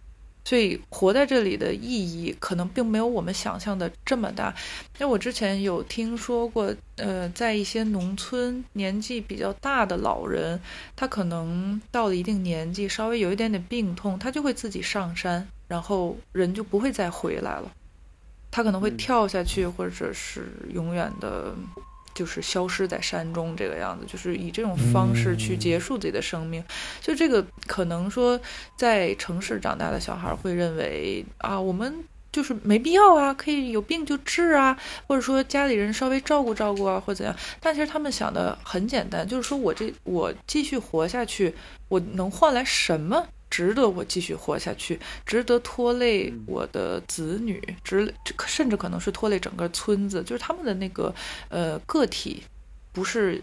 Speaker 3: 所以活在这里的意义可能并没有我们想象的这么大。因为我之前有听说过，呃，在一些农村，年纪比较大的老人，他可能到了一定年纪，稍微有一点点病痛，他就会自己上山，然后人就不会再回来了。他可能会
Speaker 2: 嗯
Speaker 3: 跳下去，或者是永远的。就是消失在山中这个样子，就是以这种方式去结束自己的生命。就这个可能说，在城市长大的小孩会认为啊，我们就是没必要啊，可以有病就治啊，或者说家里人稍微照顾照顾啊，或者怎样。但其实他们想的很简单，就是说我这我继续活下去，我能换来什么？值得我继续活下去，值得拖累我的子女，值甚至可能是拖累整个村子，就是他们的那个呃个体，不是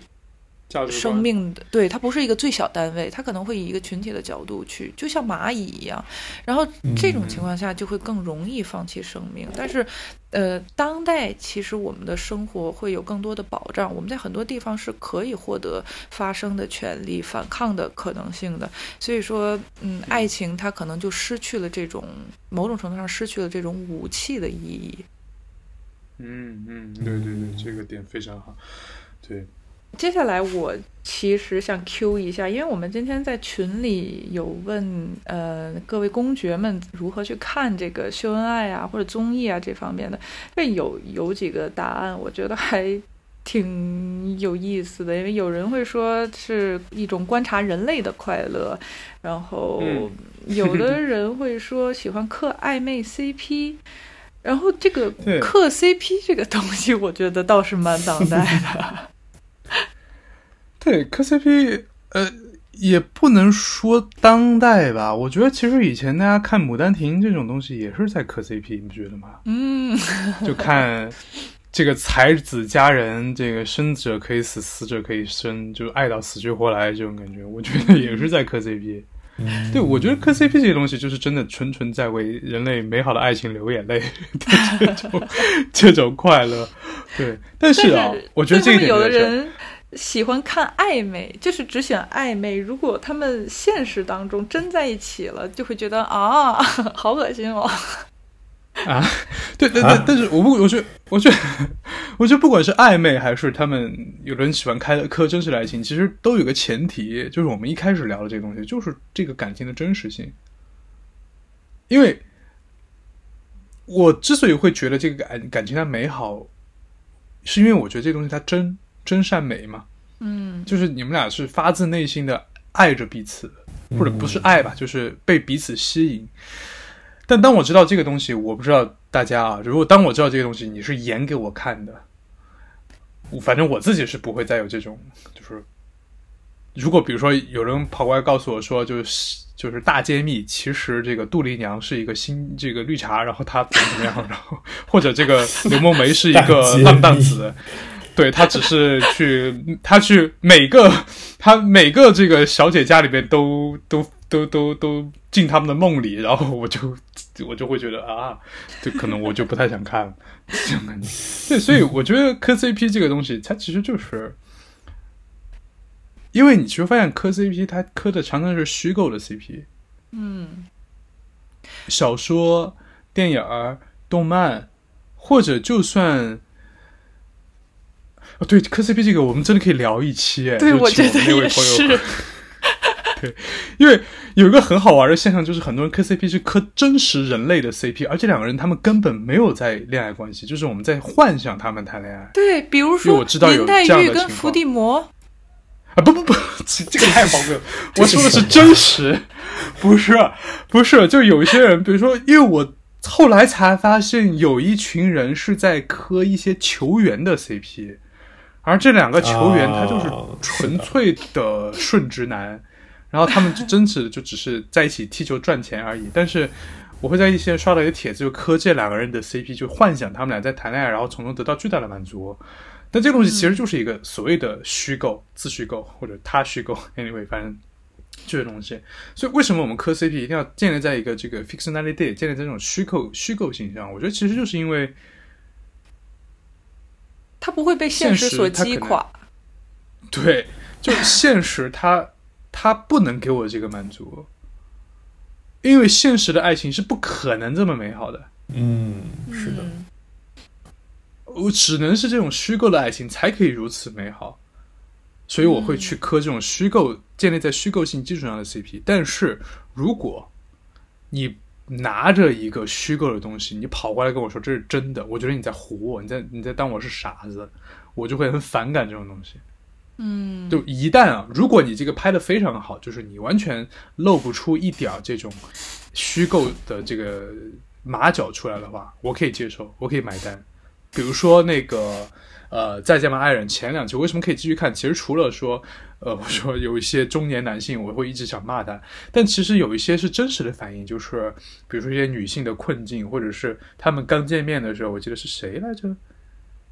Speaker 2: 价值
Speaker 3: 生命的，对它不是一个最小单位，它可能会以一个群体的角度去，就像蚂蚁一样。然后这种情况下就会更容易放弃生命。但是，呃，当代其实我们的生活会有更多的保障，我们在很多地方是可以获得发声的权利、反抗的可能性的。所以说，嗯，爱情它可能就失去了这种某种程度上失去了这种武器的意义。
Speaker 2: 嗯嗯，对对对，这个点非常好。对，
Speaker 3: 接下来我其实想 Q 一下，因为我们今天在群里有问呃各位公爵们如何去看这个秀恩爱啊或者综艺啊这方面的，这有有几个答案，我觉得还挺有意思的，因为有人会说是一种观察人类的快乐，然后有的人会说喜欢嗑暧昧 CP。然后这个嗑 CP 这个东西，我觉得倒是蛮当代的。
Speaker 2: 对，磕 CP，呃，也不能说当代吧。我觉得其实以前大家看《牡丹亭》这种东西，也是在磕 CP，你不觉得吗？
Speaker 3: 嗯，
Speaker 2: 就看这个才子佳人，这个生者可以死，死者可以生，就爱到死去活来这种感觉，我觉得也是在磕 CP。对，我觉得磕 CP 这些东西就是真的纯纯在为人类美好的爱情流眼泪 这种这种快乐。对，但是啊，我觉得这个
Speaker 3: 有的人喜欢看暧昧，就是只选暧昧。如果他们现实当中真在一起了，就会觉得啊，好恶心哦。
Speaker 2: 啊，对对对，但是我不，我觉得，我觉得，我觉得不管是暧昧还是他们有人喜欢开磕真实的爱情，其实都有个前提，就是我们一开始聊的这个东西，就是这个感情的真实性。因为，我之所以会觉得这个感感情它美好，是因为我觉得这东西它真真善美嘛。
Speaker 3: 嗯，
Speaker 2: 就是你们俩是发自内心的爱着彼此，或者不是爱吧，就是被彼此吸引。但当我知道这个东西，我不知道大家啊。如果当我知道这个东西，你是演给我看的，反正我自己是不会再有这种。就是如果比如说有人跑过来告诉我说，就是就是大揭秘，其实这个杜丽娘是一个新这个绿茶，然后她怎么怎么样，然后或者这个刘梦梅是一个 浪荡子，对她只是去她去每个她每个这个小姐家里面都都都都都进他们的梦里，然后我就。我就会觉得啊，就可能我就不太想看了这种感觉。对，所以我觉得磕 CP 这个东西，它其实就是，因为你其实发现磕 CP，它磕的常常是虚构的 CP。
Speaker 3: 嗯，
Speaker 2: 小说、电影、动漫，或者就算，哦，对，磕 CP 这个我们真的可以聊一期。哎，
Speaker 3: 对，
Speaker 2: 我
Speaker 3: 觉得
Speaker 2: 也是。对，因为有一个很好玩的现象，就是很多人磕 CP 是磕真实人类的 CP，而这两个人他们根本没有在恋爱关系，就是我们在幻想他们谈恋爱。
Speaker 3: 对，比如说
Speaker 2: 我知道有这样的
Speaker 3: 跟伏地魔
Speaker 2: 啊，不不不，这个太荒谬。我说的是真实，不是不是，就有一些人，比如说，因为我后来才发现，有一群人是在磕一些球员的 CP，而这两个球员他就是纯粹的顺直男。然后他们就真实就只是在一起踢球赚钱而已，但是我会在一些刷到一个帖子，就磕这两个人的 CP，就幻想他们俩在谈恋爱，然后从中得到巨大的满足。但这个东西其实就是一个所谓的虚构、自虚构或者他虚构，anyway，反正这些东西。所以为什么我们磕 CP 一定要建立在一个这个 fictionality，建立在这种虚构、虚构性上？我觉得其实就是因为
Speaker 3: 它不会被
Speaker 2: 现
Speaker 3: 实所击垮。
Speaker 2: 对，就现实它。他不能给我这个满足，因为现实的爱情是不可能这么美好的。
Speaker 1: 嗯，是的，
Speaker 2: 我只能是这种虚构的爱情才可以如此美好，所以我会去磕这种虚构、建立在虚构性基础上的 CP。但是，如果你拿着一个虚构的东西，你跑过来跟我说这是真的，我觉得你在唬我，你在你在当我是傻子，我就会很反感这种东西。
Speaker 3: 嗯，
Speaker 2: 就一旦啊，如果你这个拍的非常好，就是你完全露不出一点这种虚构的这个马脚出来的话，我可以接受，我可以买单。比如说那个呃，再见吧爱人前两集为什么可以继续看？其实除了说呃，我说有一些中年男性，我会一直想骂他，但其实有一些是真实的反应，就是比如说一些女性的困境，或者是他们刚见面的时候，我记得是谁来着？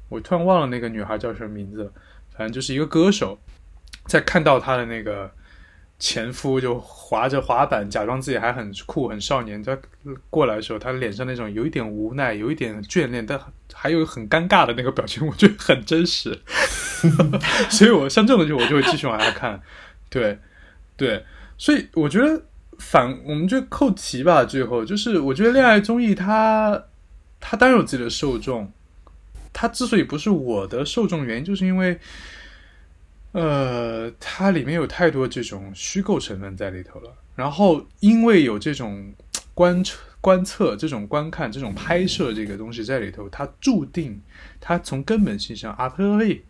Speaker 2: 我突然忘了那个女孩叫什么名字。反正就是一个歌手，在看到他的那个前夫就滑着滑板，假装自己还很酷、很少年，在过来的时候，他脸上那种有一点无奈、有一点眷恋，但还有很尴尬的那个表情，我觉得很真实。所以，我像这种剧，我就会继续往下看。对，对，所以我觉得反，我们就扣题吧。最后，就是我觉得恋爱综艺它它当然有自己的受众。它之所以不是我的受众，原因就是因为呃，它里面有太多这种虚构成分在里头了。然后因为有这种观测、观测、这种观看、这种拍摄这个东西在里头，它注定它从根本性上，阿特利，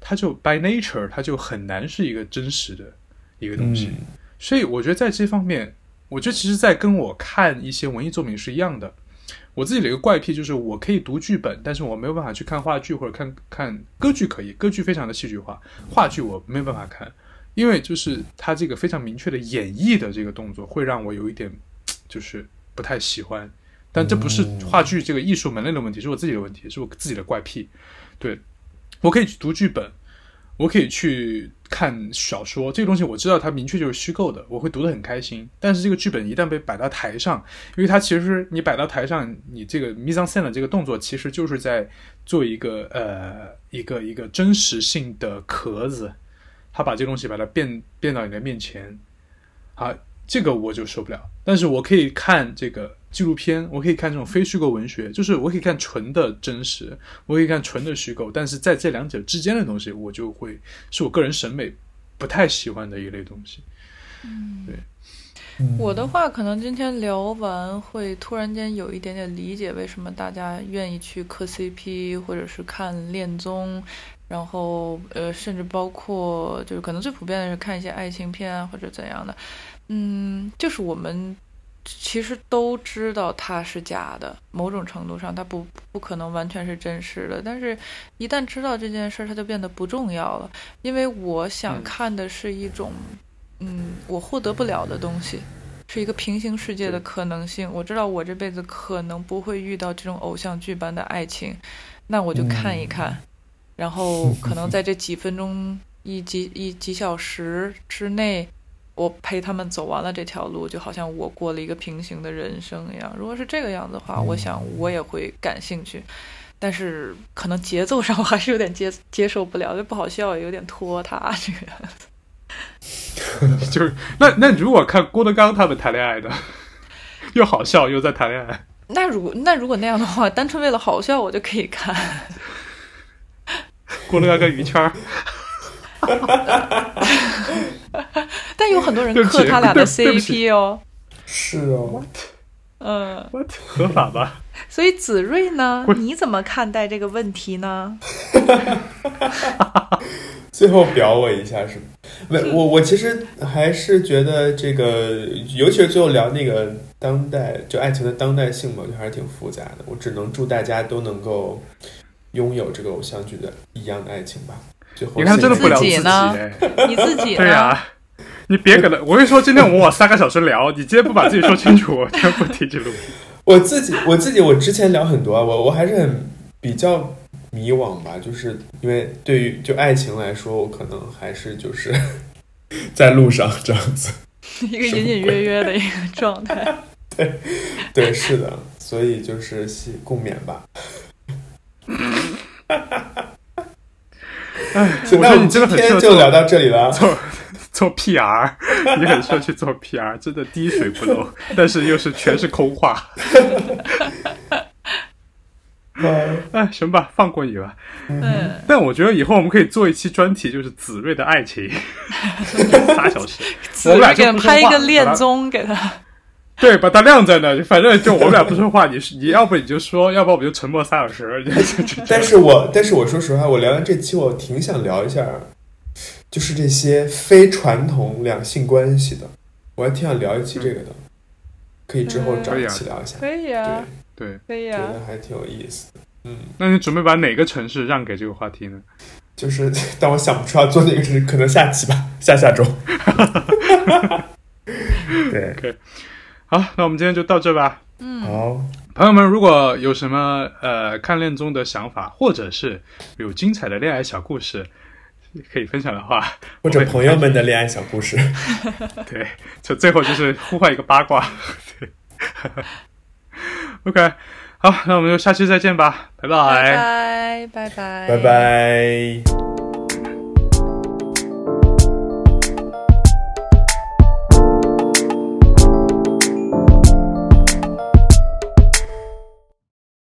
Speaker 2: 它就 by nature 它就很难是一个真实的一个东西。
Speaker 1: 嗯
Speaker 2: 所以我觉得在这方面，我觉得其实，在跟我看一些文艺作品是一样的。我自己的一个怪癖就是，我可以读剧本，但是我没有办法去看话剧或者看看歌剧，可以，歌剧非常的戏剧化，话剧我没有办法看，因为就是它这个非常明确的演绎的这个动作，会让我有一点就是不太喜欢。但这不是话剧这个艺术门类的问题，是我自己的问题，是我自己的怪癖。对我可以去读剧本，我可以去看小说，这个东西我知道它明确就是虚构的，我会读得很开心。但是这个剧本一旦被摆到台上，因为它其实你摆到台上，你这个 mise en scène 的这个动作，其实就是在做一个呃一个一个真实性的壳子，他把这个东西把它变变到你的面前，啊，这个我就受不了。但是我可以看这个纪录片，我可以看这种非虚构文学，就是我可以看纯的真实，我可以看纯的虚构，但是在这两者之间的东西，我就会是我个人审美不太喜欢的一类东西。嗯，对。
Speaker 3: 我的话，可能今天聊完会突然间有一点点理解，为什么大家愿意去磕 CP，或者是看恋综，然后呃，甚至包括就是可能最普遍的是看一些爱情片啊或者怎样的，嗯，就是我们其实都知道它是假的，某种程度上它不不可能完全是真实的，但是一旦知道这件事儿，它就变得不重要了，因为我想
Speaker 2: 嗯。
Speaker 3: 看的是一种。嗯，我获得不了的东西，是一个平行世界的可能性。我知道我这辈子可能不会遇到这种偶像剧般的爱情，那我就看一看，然后可能在这几分钟、一几一几小时之内，我陪他们走完了这条路，就好像我过了一个平行的人生一样。如果是这个样子的话，我想我也会感兴趣。但是可能节奏上我还是有点接接受不了，就不好笑，也有点拖沓这个样子。
Speaker 2: 就是那那如果看郭德纲他们谈恋爱的，又好笑又在谈恋爱，
Speaker 3: 那如果那如果那样的话，单纯为了好笑，我就可以看。
Speaker 2: 郭德纲跟于谦儿，
Speaker 3: 但有很多人
Speaker 2: 对不起
Speaker 3: 磕他俩的 CP 哦，
Speaker 1: 是哦，
Speaker 3: 嗯
Speaker 2: ，what 合法吧？
Speaker 3: 所以子睿呢，你怎么看待这个问题呢？
Speaker 1: 最后表我一下是吗？没，我我其实还是觉得这个，尤其是最后聊那个当代，就爱情的当代性嘛，就还是挺复杂的。我只能祝大家都能够拥有这个偶像剧的一样的爱情吧。最后
Speaker 2: 你看真的不聊自己
Speaker 3: 呢
Speaker 2: 哎，
Speaker 3: 你自己呢？
Speaker 2: 对呀、你别搁那，我跟你说，今天我我三个小时聊，你今天不把自己说清楚，我真不提这录。
Speaker 1: 我自己，我自己，我之前聊很多啊，我我还是很比较迷惘吧，就是因为对于就爱情来说，我可能还是就是 在路上这样子。
Speaker 3: 一个隐隐约约的一个状态。
Speaker 1: 对，对是的，所以就是系共勉吧。
Speaker 2: 哎，
Speaker 1: 行，
Speaker 2: 我觉得你
Speaker 1: 那我们今
Speaker 2: 真的很适合
Speaker 1: 天就聊到这里了。
Speaker 2: 做做 PR，你很适合去做 PR，真的滴水不漏，但是又是全是空话。哎，行吧，放过你吧。
Speaker 3: 嗯，
Speaker 2: 但我觉得以后我们可以做一期专题，就是子睿的爱情，仨小时。
Speaker 3: 子
Speaker 2: 我们俩
Speaker 3: 睿给他
Speaker 2: 就不说话
Speaker 3: 拍一个恋综给他。
Speaker 2: 对，把它晾在那，反正就我们俩不说话，你是你要不你就说，要不我们就沉默三小时。
Speaker 1: 但是我但是我说实话，我聊完这期，我挺想聊一下，就是这些非传统两性关系的，我还挺想聊一期这个的，可以之后找一期聊一下。
Speaker 3: 可以啊，
Speaker 1: 对，
Speaker 2: 对，
Speaker 3: 可以啊
Speaker 1: 觉得。还挺有意思的。嗯，
Speaker 2: 那你准备把哪个城市让给这个话题呢？
Speaker 1: 就是但我想不出要做哪个，城市可能下期吧，下下周。对，OK，，
Speaker 2: 好，那我们今天就到这吧。
Speaker 3: 嗯，
Speaker 1: 好，
Speaker 2: 朋友们，如果有什么呃看恋综的想法，或者是有精彩的恋爱小故事 可以分享的话，
Speaker 1: 或者朋友们的恋爱小故事。
Speaker 2: 对，就最后就是呼唤一个八卦。对，OK，好，那我们就下期再见吧，拜
Speaker 3: 拜拜拜拜
Speaker 1: 拜拜。